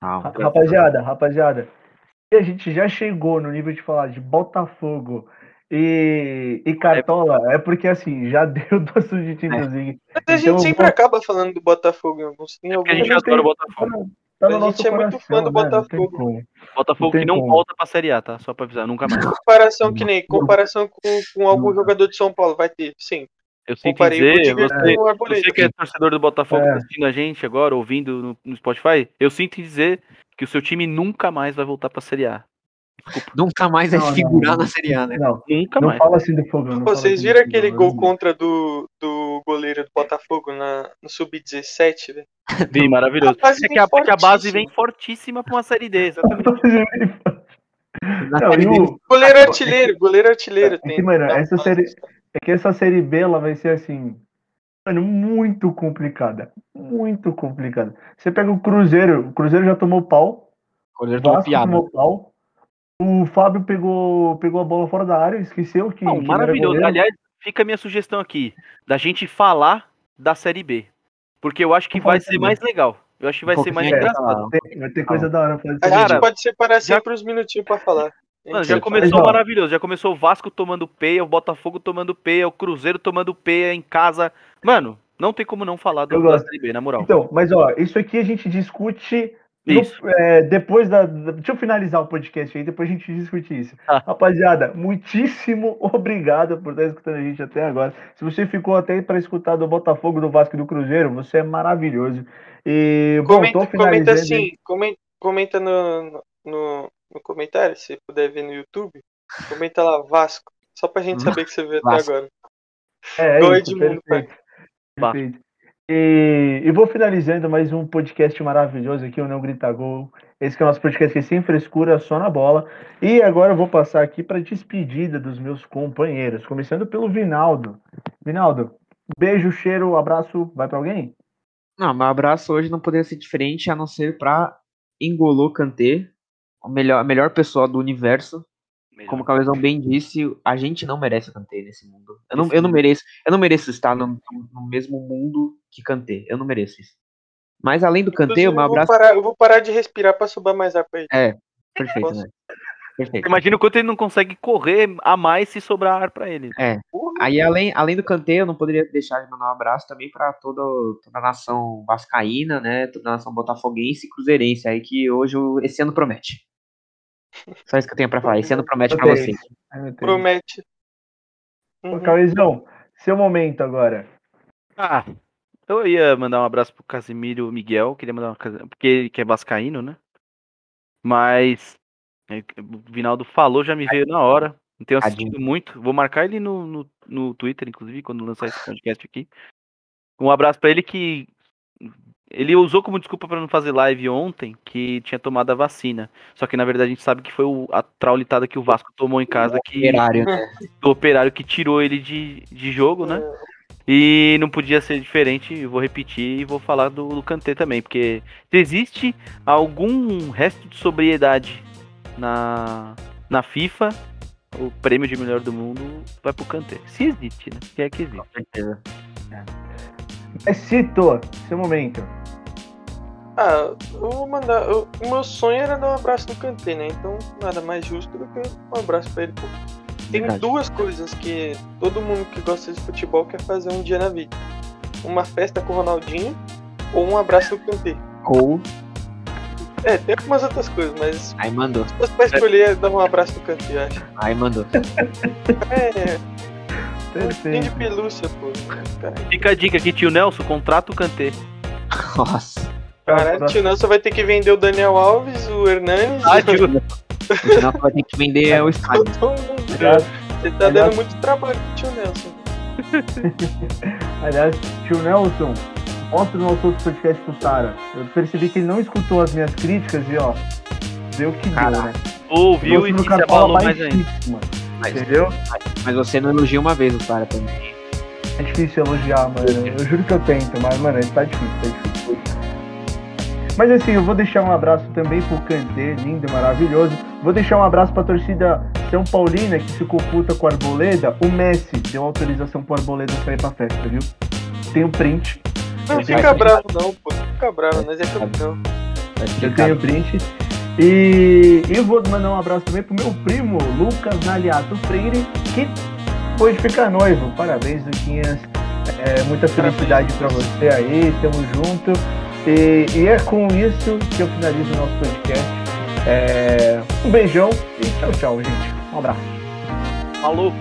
Calma. Rapaziada, rapaziada. E a gente já chegou no nível de falar de Botafogo e, e Cartola, é porque assim, já deu do assunto de Champions League. Mas a gente Então, sempre vou- acaba falando do Botafogo em alguns. Em Porque a gente adora o Botafogo. Tá no- no A nosso gente é muito coração, fã do né? Botafogo. Botafogo que não como. volta pra Série A, tá? Só pra avisar, nunca mais. comparação que nem comparação com, com algum Nunca. jogador de São Paulo vai ter, sim. Eu sinto em Comparei o dizer, você, você que é torcedor do Botafogo É. tá assistindo a gente agora, ouvindo no, no Spotify, eu sinto em dizer que o seu time nunca mais vai voltar pra Série A. Nunca mais vai Não, não, figurar não. na Série A, né? Não, Nunca não mais. fala assim do Fogão. não Vocês assim viram aquele gol não. contra do, do goleiro do Botafogo na, no Sub-17, velho? Bem maravilhoso. A base É vem que a, porque a base vem fortíssima pra uma Série D, exatamente. Na Não, Série B, o- Goleiro artilheiro, goleiro artilheiro. É tem. que, mano, essa série. É que essa série B ela vai ser assim. Mano, muito complicada. Muito complicada. Você pega o Cruzeiro, o Cruzeiro já tomou pau. o goleiro O tomou piada. tomou pau. O Fábio pegou, pegou a bola fora da área, esqueceu que. Não, que maravilhoso. Aliás, fica a minha sugestão aqui, da gente falar da Série B. Porque eu acho que vai ser mais legal. Eu acho que vai ser mais é, engraçado. Tem- vai ter coisa da hora pra fazer. A Cara, gente pode separar já- sempre os minutinhos pra falar. Mano, já começou maravilhoso. Já começou o Vasco tomando peia, o Botafogo tomando peia, o Cruzeiro tomando peia em casa. Mano, não tem como não falar do, da. Série B, na moral. Então, mas ó, isso aqui a gente discute no- Isso. é, depois da, da- Deixa eu finalizar o podcast aí, depois a gente discute isso. Ah. Rapaziada, muitíssimo obrigado por estar escutando a gente até agora. Se você ficou até para escutar do Botafogo, do Vasco e do Cruzeiro, você é maravilhoso. E, bom, Comenta, tô comenta assim, comenta, comenta no, no, no comentário, se puder ver no YouTube. Comenta lá, Vasco. Só pra gente saber que você viu até agora. É, é isso, Edmundo, perfeito. Perfeito. E, e vou finalizando mais um podcast maravilhoso aqui, o Não Grita Gol. Esse é o nosso podcast que é sem frescura, só na bola. E agora eu vou passar aqui para despedida dos meus companheiros, começando pelo Vinaldo. Vinaldo, beijo, cheiro, abraço, vai para alguém? Não, meu abraço hoje não poderia ser diferente a não ser pra Engolô Kanté, a melhor, a melhor pessoa do universo. Como o Cavezão bem disse, a gente não merece Kanté nesse mundo. Eu não, eu não mereço, eu não mereço estar no, no mesmo mundo que Kanté. Eu não mereço isso. Mas além do Kanté, Inclusive, o meu eu, vou abraço parar, eu vou parar de respirar pra subar mais ar pra ele. é perfeito, né? Perfeito. Imagina o quanto ele não consegue correr a mais se sobrar ar pra ele. Porra, Aí, além, além do Kanté, eu não poderia deixar de mandar um abraço também para toda, toda a nação vascaína, né? Toda a nação botafoguense e cruzeirense aí, que hoje, o- esse ano promete. Só isso que eu tenho pra falar. Esse ano promete pra vocês. Ai, meu Deus. promete. Ô, Uhum. Cauezão, seu momento agora. Ah, eu ia mandar um abraço pro Casimiro Miguel, queria mandar uma porque ele que é vascaíno, né? Mas é, o Vinaldo falou, já me veio na hora. Não tenho assistido Tadinho. muito. Vou marcar ele no, no, no Twitter, inclusive, quando lançar esse podcast aqui. Um abraço pra ele que ele usou como desculpa pra não fazer live ontem que tinha tomado a vacina. Só que na verdade a gente sabe que foi o- a traulitada que o Vasco tomou em casa que Operário, né? do operário que tirou ele de, de jogo, né? E não podia ser diferente, vou repetir e vou falar do, do Kanté também, porque se existe algum resto de sobriedade na, na FIFA, o prêmio de melhor do mundo vai pro Kanté. Se existe, né? Se é que existe. Com certeza. Mas Cito, seu momento. Ah, eu vou mandar. eu- O meu sonho era dar um abraço no Kanté, né? Então nada mais justo do que um abraço pra ele. Pô. Tem Verdade. duas coisas que todo mundo que gosta de futebol quer fazer um dia na vida: uma festa com o Ronaldinho ou um abraço no Kanté. Ou. É, tem algumas outras coisas, mas Aí mandou. se fosse pra escolher, é dar um abraço no Kanté, eu acho. Aí mandou. É, skin de Perfeito. pelúcia, pô. Cara, Fica a dica aqui, tio Nelson, contrata o Kanté. Nossa. Caralho, o Tio Nelson vai ter que vender o Daniel Alves, o Hernanes. Ah, tio, Senão você vai ter que vender o estádio. Você tá Aliás- dando muito trabalho pro Tio Nelson. aliás, tio Nelson, mostra o nosso outro podcast pro Sara. Eu percebi que ele não escutou as minhas críticas e ó, deu o que deu, Caraca. né? ouviu e se abalou mais ainda. baixíssima, Mas, Entendeu? mas você não elogia uma vez o cara também. É difícil elogiar, mano. Eu juro que eu tento, mas, mano, tá difícil, tá difícil. Mas assim, eu vou deixar um abraço também pro Kanté, lindo, maravilhoso. Vou deixar um abraço pra torcida São Paulina, que ficou puta com a Arboleda. O Messi deu autorização pro Arboleda sair pra festa, viu? Tem o print. Não Eu fica tenho- bravo não, pô. Não fica bravo, mas é campeão. Eu tenho o print. E eu vou mandar um abraço também pro meu primo, Lucas Naliato Freire, que pode ficar noivo. Parabéns, Luquinhas. É, muita felicidade pra você aí, tamo junto. E, e é com isso que eu finalizo o nosso podcast. É, um beijão e tchau, tchau, gente. Um abraço. Falou.